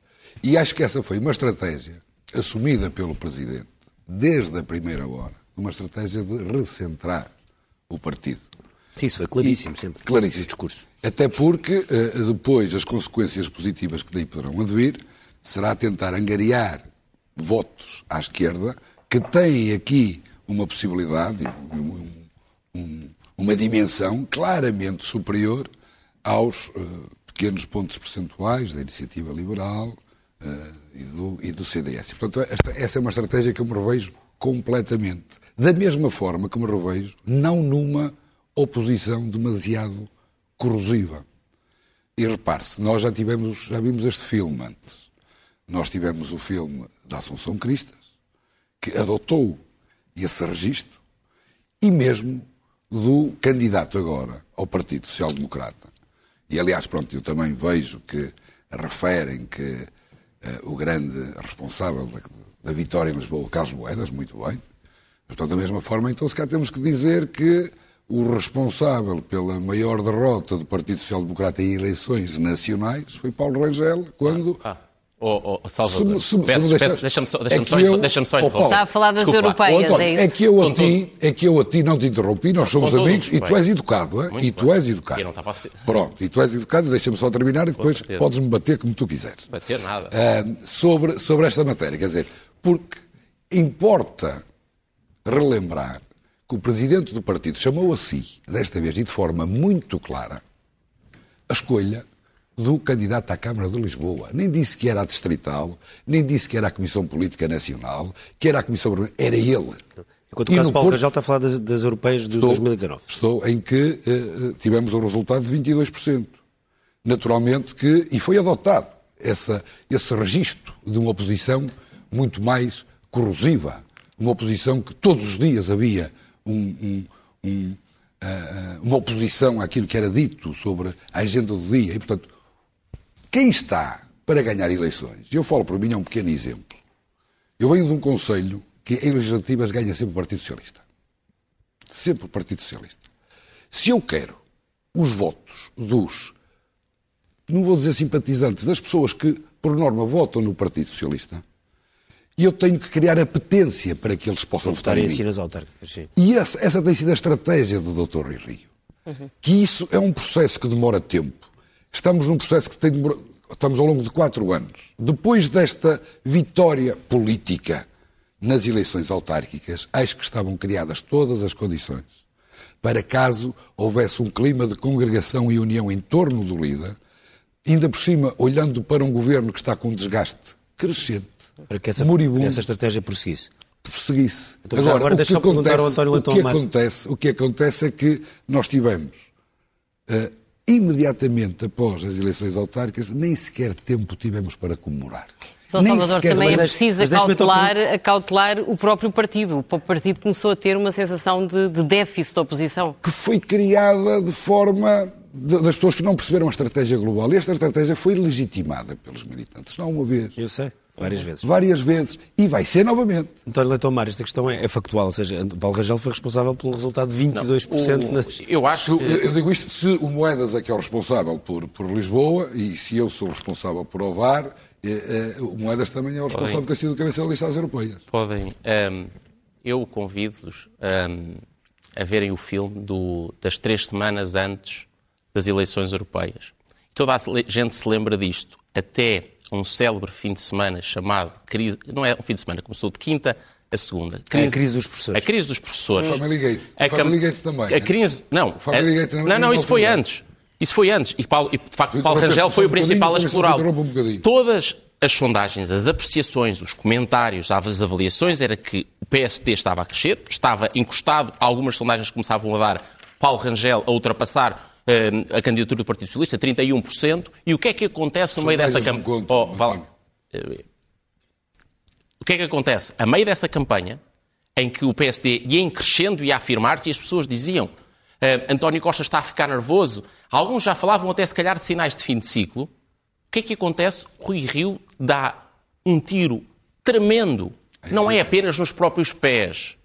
C: E acho que essa foi uma estratégia assumida pelo Presidente desde a primeira hora, uma estratégia de recentrar o partido.
A: Sim, isso foi claríssimo e, sempre.
C: Claríssimo. discurso. Até porque uh, depois as consequências positivas que daí poderão advir será tentar angariar votos à esquerda que têm aqui uma possibilidade, um, um, uma dimensão claramente superior aos uh, pequenos pontos percentuais da iniciativa liberal uh, e, do, e, do, CDS. Portanto, esta, essa é uma estratégia que eu me revejo completamente. Da mesma forma que me revejo, não numa oposição demasiado corrosiva. E repare-se, nós já tivemos, já vimos este filme antes. Nós tivemos o filme da Assunção Cristas, que adotou esse registro e mesmo do candidato agora ao Partido Social Democrata. E, aliás, pronto, eu também vejo que referem que uh, o grande responsável da, da vitória em Lisboa, Carlos Moedas, muito bem. Portanto, da mesma forma, então, se cá temos que dizer que o responsável pela maior derrota do Partido Social Democrata em eleições nacionais foi Paulo Rangel, quando...
D: Ah, ah. Oh, oh, Salvador, se, se, peço, deixa deixa-me só, deixa é só, eu, deixa só
B: oh, Está a falar das Desculpa, europeias, António, é isso?
C: É que, eu a ti, é que eu a ti não te interrompi, nós somos amigos e tu és educado, é? e tu és educado.
D: Não estava a...
C: Pronto, e tu és educado, deixa-me só terminar e depois podes-me bater como tu quiseres.
D: Bater nada.
C: Uh, sobre, sobre esta matéria, quer dizer, porque importa relembrar que o presidente do partido chamou a si, desta vez e de forma muito clara, a escolha do candidato à Câmara de Lisboa. Nem disse que era a distrital, nem disse que era a Comissão Política Nacional, que era a Comissão... Era ele.
A: Enquanto o caso Paulo Porto, Rangel está a falar das, das europeias de estou, 2019.
C: Estou em que eh, tivemos um resultado de 22%. Naturalmente que... E foi adotado essa, esse registro de uma oposição muito mais corrosiva. Uma oposição que todos os dias havia um, um, um, uh, uma oposição àquilo que era dito sobre a agenda do dia. E, portanto, quem está para ganhar eleições, eu falo por mim, é um pequeno exemplo. Eu venho de um conselho que em legislativas ganha sempre o Partido Socialista. Sempre o Partido Socialista. Se eu quero os votos dos, não vou dizer simpatizantes, das pessoas que, por norma, votam no Partido Socialista, e eu tenho que criar apetência para que eles possam votar em mim.
A: nas autárquicas, sim.
C: E essa, essa tem sido a estratégia do Dr. Rui Rio. Uhum. Que isso é um processo que demora tempo. Estamos num processo que tem demorado, estamos ao longo de quatro anos. Depois desta vitória política nas eleições autárquicas, acho que estavam criadas todas as condições para caso houvesse um clima de congregação e união em torno do líder, ainda por cima olhando para um governo que está com um desgaste crescente,
A: para que essa,
C: moribundo,
A: essa estratégia prosseguisse.
C: Prosseguisse.
A: Então, agora, agora deixa-me perguntar ao António
C: o que, acontece, o que acontece é que nós tivemos, uh, imediatamente após as eleições autárquicas, nem sequer tempo tivemos para comemorar.
B: São Salvador também é preciso cautelar, cautelar o próprio partido. O partido começou a ter uma sensação de, de déficit de oposição.
C: Que foi criada de forma de, das pessoas que não perceberam a estratégia global. E esta estratégia foi legitimada pelos militantes, não uma vez.
A: Eu sei. Várias vezes.
C: Várias vezes. E vai ser novamente.
A: António Leitão Mar, esta questão é, é, factual, ou seja, Paulo Rangel foi responsável pelo resultado de 22% não, o, nas...
C: Eu acho... Se, eu digo isto, se o Moedas é que é o responsável por, por Lisboa, e se eu sou responsável por Ovar, é, é, o Moedas também é o responsável podem, por ter sido cabeça da lista às europeias.
D: Podem. Um, eu convido-vos um, a verem o filme do, das três semanas antes das eleições europeias. Toda a gente se lembra disto. Até um célebre fim de semana chamado crise, não é um fim de semana, começou de quinta a segunda.
A: Crise, a crise dos professores.
D: A crise dos professores.
C: Family Gate. A Family Gate também.
D: A crise, não. Family Gate não, não, não, isso foi antes. Isso foi antes. E, Paulo, e de facto, Paulo Rangel foi o principal a explorá-lo. Todas as sondagens, as apreciações, os comentários, as avaliações era que o PSD estava a crescer, estava encostado, algumas sondagens começavam a dar Paulo Rangel a ultrapassar a candidatura do Partido Socialista, 31%. E o que é que acontece no meio dessa campanha? Oh, vale. uh, o que é que acontece? A meio dessa campanha, em que o PSD ia em crescendo e a afirmar-se, e as pessoas diziam uh, António Costa está a ficar nervoso. Alguns já falavam até, se calhar, de sinais de fim de ciclo. O que é que acontece? Rui Rio dá um tiro tremendo. Não é apenas nos próprios pés,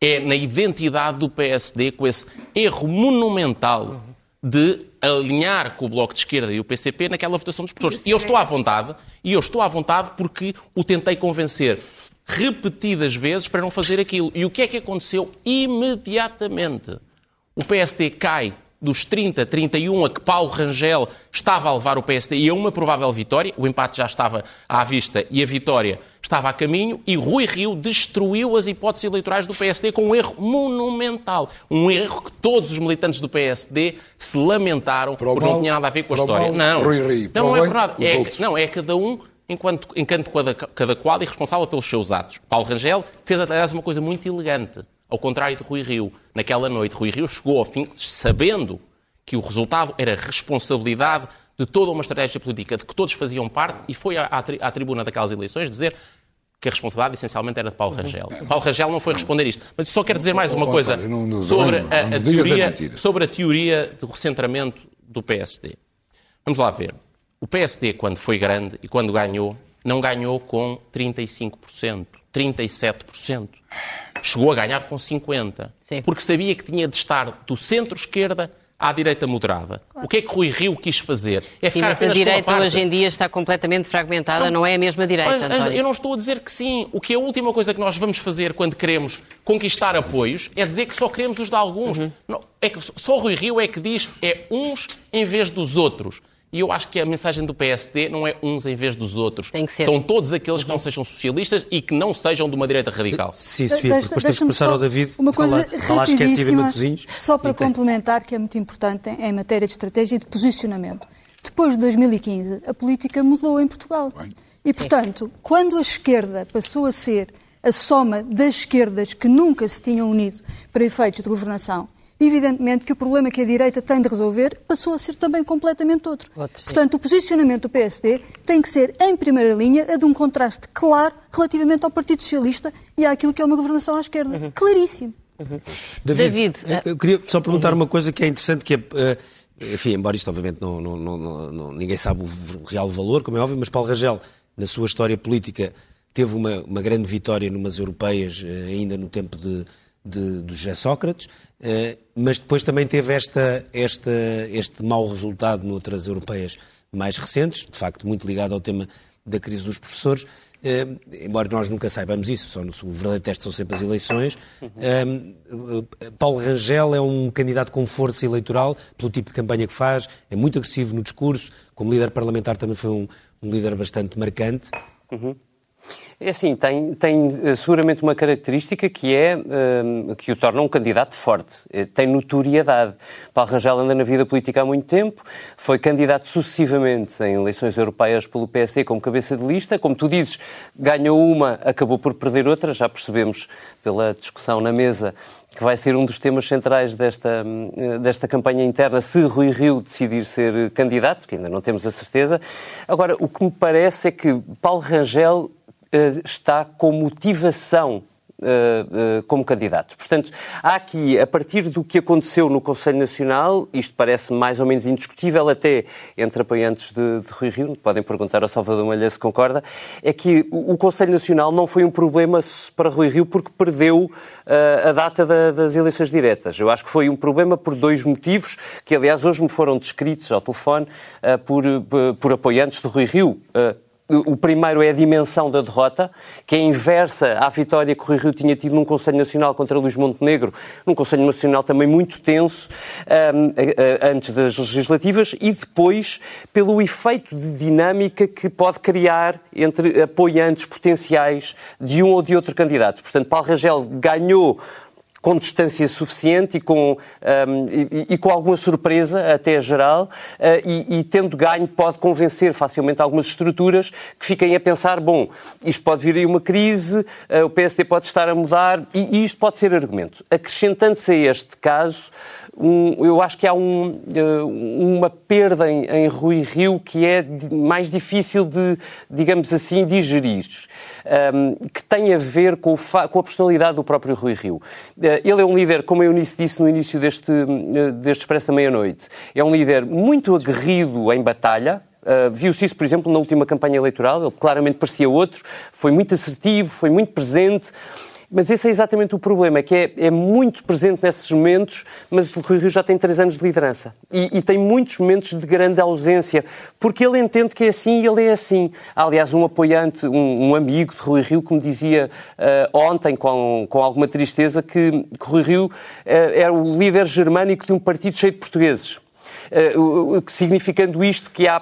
D: é na identidade do PSD com esse erro monumental de alinhar com o Bloco de Esquerda e o PCP naquela votação dos professores. E eu estou à vontade, e eu estou à vontade porque o tentei convencer repetidas vezes para não fazer aquilo. E o que é que aconteceu imediatamente? O PSD cai dos 30, 31 a que Paulo Rangel estava a levar o PSD e a uma provável vitória, o empate já estava à vista e a vitória estava a caminho, e Rui Rio destruiu as hipóteses eleitorais do PSD com um erro monumental. Um erro que todos os militantes do PSD se lamentaram por não tinha nada a ver com a história.
C: Mal,
D: não,
C: Rui Rio,
D: não, é por nada. É, não, é cada um enquanto, enquanto cada, cada qual e responsável pelos seus atos. Paulo Rangel fez, aliás, uma coisa muito elegante ao contrário de Rui Rio. Naquela noite, Rui Rio chegou ao fim sabendo que o resultado era responsabilidade de toda uma estratégia política de que todos faziam parte e foi à, à, tribuna daquelas eleições dizer que a responsabilidade essencialmente era de Paulo Rangel. Paulo Rangel não foi responder isto. Mas só quero dizer mais uma coisa sobre a, a teoria, sobre a teoria do recentramento do PSD. Vamos lá ver. O PSD, quando foi grande e quando ganhou, não ganhou com 35%, 37%. Chegou a ganhar com 50%. Sim. Porque sabia que tinha de estar do centro-esquerda à direita moderada. Claro. O que é que Rui Rio quis fazer?
B: É sim, ficar sim, a direita hoje em dia está completamente fragmentada, não, não é a mesma direita,
D: mas, Eu não estou a dizer que sim. O que é a última coisa que nós vamos fazer quando queremos conquistar apoios é dizer que só queremos os de alguns. Uhum. Não, é que só o Rui Rio é que diz é uns em vez dos outros. E eu acho que a mensagem do PSD não é uns em vez dos outros.
B: Tem que ser.
D: São todos aqueles que não sejam socialistas e que não sejam de uma direita radical.
A: Sim, Sofia, porque depois temos que passar ao David.
E: Uma coisa falar, rapidíssima, só para complementar, que é muito importante em matéria de estratégia e de posicionamento. Depois de 2015, a política mudou em Portugal. E, portanto, quando a esquerda passou a ser a soma das esquerdas que nunca se tinham unido para efeitos de governação evidentemente que o problema que a direita tem de resolver passou a ser também completamente outro. outro Portanto, o posicionamento do PSD tem que ser, em primeira linha, a de um contraste claro relativamente ao Partido Socialista e àquilo que é uma governação à esquerda. Uhum. Claríssimo.
A: Uhum. David, David, eh, eu queria só perguntar uhum. uma coisa que é interessante, que é... Uh, enfim, embora isto obviamente não, não, não, não, ninguém sabe o real valor, como é óbvio, mas Paulo Rangel, na sua história política, teve uma, uma grande vitória numas europeias, eh, ainda no tempo de, de, de José Sócrates, eh, mas depois também teve esta, esta, este mau resultado noutras europeias mais recentes, de facto muito ligado ao tema da crise dos professores, eh, embora nós nunca saibamos isso, só no, o verdadeiro teste são sempre as eleições. Uhum. Paulo Rangel é um candidato com força eleitoral, pelo tipo de campanha que faz, é muito agressivo no discurso, como líder parlamentar também foi um, um líder bastante marcante.
G: Uhum. É assim, tem, tem eh, seguramente uma característica que é um, que o torna um candidato forte. Eh, tem notoriedade. Paulo Rangel anda na vida política há muito tempo, foi candidato sucessivamente em eleições europeias pelo PSD como cabeça de lista. Como tu dizes, ganhou uma, acabou por perder outra, já percebemos pela discussão na mesa que vai ser um dos temas centrais desta, eh, desta campanha interna, se Rui Rio decidir ser candidato, que ainda não temos a certeza. Agora, o que me parece é que Paulo Rangel eh, está com motivação Uh, uh, como candidato. Portanto, há aqui, a partir do que aconteceu no Conselho Nacional, isto parece mais ou menos indiscutível até entre apoiantes de, de Rui Rio, podem perguntar ao Salvador Malha se concorda, é que o, o, Conselho Nacional não foi um problema para Rui Rio porque perdeu uh, a data da, das eleições diretas. Eu acho que foi um problema por dois motivos, que aliás hoje me foram descritos ao telefone por, por, por apoiantes de Rui Rio o primeiro é a dimensão da derrota, que é inversa à vitória que o Rui Rio tinha tido num Conselho Nacional contra Luís Montenegro, num Conselho Nacional também muito tenso, um, antes das legislativas, e depois pelo efeito de dinâmica que pode criar entre apoiantes potenciais de um ou de outro candidato. Portanto, Paulo Rangel ganhou com distância suficiente e com, um, e, e, com alguma surpresa, até geral, uh, e, e, tendo ganho, pode convencer facilmente algumas estruturas que fiquem a pensar: bom, isto pode vir aí uma crise, uh, o PSD pode estar a mudar, e, e isto pode ser argumento. Acrescentando-se a este caso, um, eu acho que há um, uh, uma perda em, em Rui Rio que é mais difícil de, digamos assim, digerir um, que tem a ver com, com, a personalidade do próprio Rui Rio. Uh, ele é um líder, como eu disse no início deste, uh, deste Expresso da Meia-Noite, é um líder muito aguerrido em batalha, Uh, Viu-se isso, por exemplo, na última campanha eleitoral. Ele claramente parecia outro, foi muito assertivo, foi muito presente. Mas esse é exatamente o problema, é que é, é, muito presente nesses momentos, mas o Rui Rio já tem três anos de liderança. E, e, tem muitos momentos de grande ausência, porque ele entende que é assim e ele é assim. Há, aliás, um apoiante, um, um, amigo de Rui Rio que me dizia uh, ontem, com, com alguma tristeza, que, que Rui Rio uh, era o líder germânico de um partido cheio de portugueses. Uh, significando isto que há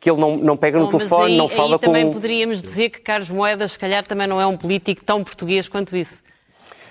G: que ele não, não pega no Bom, telefone, aí, não fala aí
B: com... também poderíamos dizer que Carlos Moedas, se calhar, também não é um político tão português quanto isso.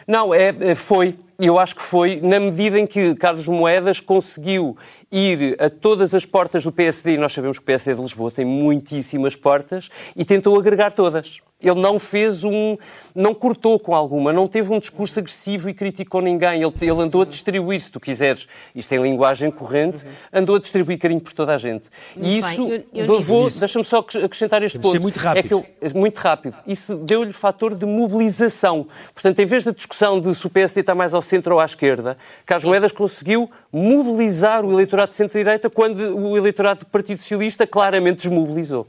G: Não, é, é foi. Eu acho que foi na medida em que Carlos Moedas conseguiu ir a todas as portas do PSD, e nós sabemos que o PSD de Lisboa tem muitíssimas portas, e tentou agregar todas. Ele não fez um. não cortou com alguma, não teve um discurso agressivo e criticou ninguém. Ele, ele andou a distribuir, se tu quiseres, isto em linguagem corrente, andou a distribuir carinho por toda a gente. E
B: Muito
G: isso,
B: bem, eu- eu
G: vou,
B: disse-
G: deixa-me só acrescentar este ponto.
A: ser muito
G: É
A: rápidos.
G: que eu- é muito rápido. Isso deu-lhe fator de mobilização. Portanto, em vez da discussão de se o PSD está mais ao centro ou à esquerda, Carlos Moedas conseguiu mobilizar o eleitorado de centro-direita quando o eleitorado do Partido Socialista claramente desmobilizou.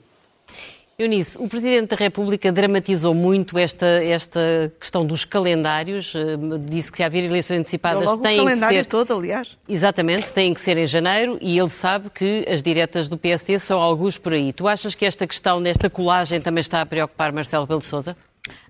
B: Eunice, o Presidente da República dramatizou muito esta, esta questão dos calendários, eh, disse que se haver eleições antecipadas
F: Logo o
B: têm que
F: calendário
B: ser...
F: todo, aliás.
B: Exatamente, têm que ser em janeiro e ele sabe que as diretas do PSD são alguns por aí. Tu achas que esta questão desta colagem também está a preocupar Marcelo Rebelo de Sousa?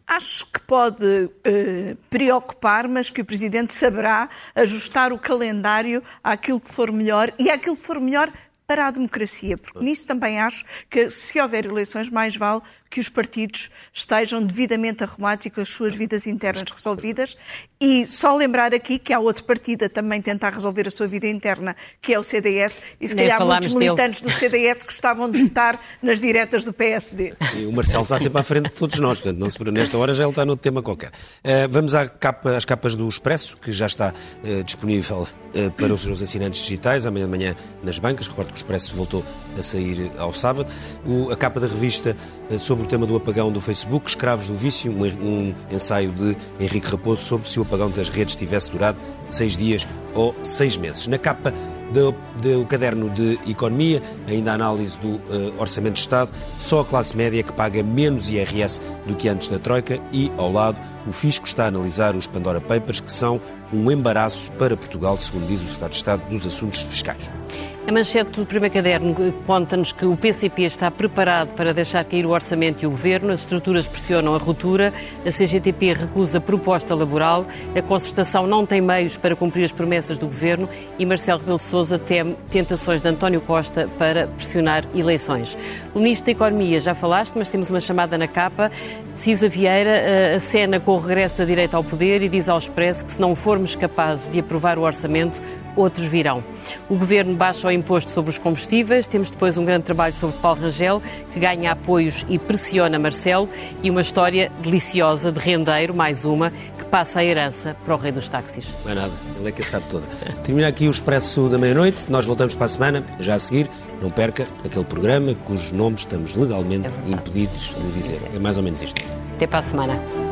F: Acho que pode eh, preocupar, mas que o Presidente saberá ajustar o calendário àquilo que for melhor e àquilo que for melhor para a democracia, porque nisso também acho que se houver eleições, mais vale que os partidos estejam devidamente arrumados e com as suas vidas internas resolvidas. E só lembrar aqui que há outro partido a também tentar resolver a sua vida interna, que é o CDS, e se
B: Nem
F: calhar muitos
B: dele.
F: militantes do CDS gostavam de votar nas diretas do PSD.
A: E o Marcelo está sempre à frente de todos nós, portanto, não se, nesta hora já ele está no tema qualquer. Eh, vamos à capa- às capas do Expresso, que já está eh, disponível eh, para os seus assinantes digitais, amanhã de manhã nas bancas. Recordo o Expresso voltou a sair ao sábado. O- a capa da revista eh, sobre o tema do apagão do Facebook, Escravos do Vício, um, um ensaio de Henrique Raposo sobre se o apagão das redes tivesse durado seis dias ou seis meses. Na capa do, do caderno de Economia, ainda a análise do eh, Orçamento de Estado, só a classe média que paga menos IRS do que antes da Troika e, ao lado, o Fisco está a analisar os Pandora Papers, que são um embaraço para Portugal, segundo diz o Estado de Estado dos Assuntos Fiscais.
B: A manchete do primeiro caderno conta-nos que o PCP está preparado para deixar cair o orçamento e o governo, as estruturas pressionam a ruptura, a CGTP recusa proposta laboral, a concertação não tem meios para cumprir as promessas do governo e Marcelo Rebelo de Sousa teme tentações de António Costa para pressionar eleições. O Ministro da Economia, já falaste, mas temos uma chamada na capa. Cisa Vieira eh, acena com o regresso da direita ao poder e diz ao Expresso que se não formos capazes de aprovar o orçamento, outros virão. O Governo baixa o imposto sobre os combustíveis, temos depois um grande trabalho sobre Paulo Rangel, que ganha apoios e pressiona Marcelo, e uma história deliciosa de rendeiro, mais uma, que passa a herança para o rei dos táxis.
A: Não é nada, ele é que a sabe toda. Termina aqui o Expresso da meia-noite, nós voltamos para a semana, já a seguir, não perca aquele programa cujos nomes estamos legalmente
B: É
A: impedidos de dizer. É mais ou menos isto.
B: Até para a semana.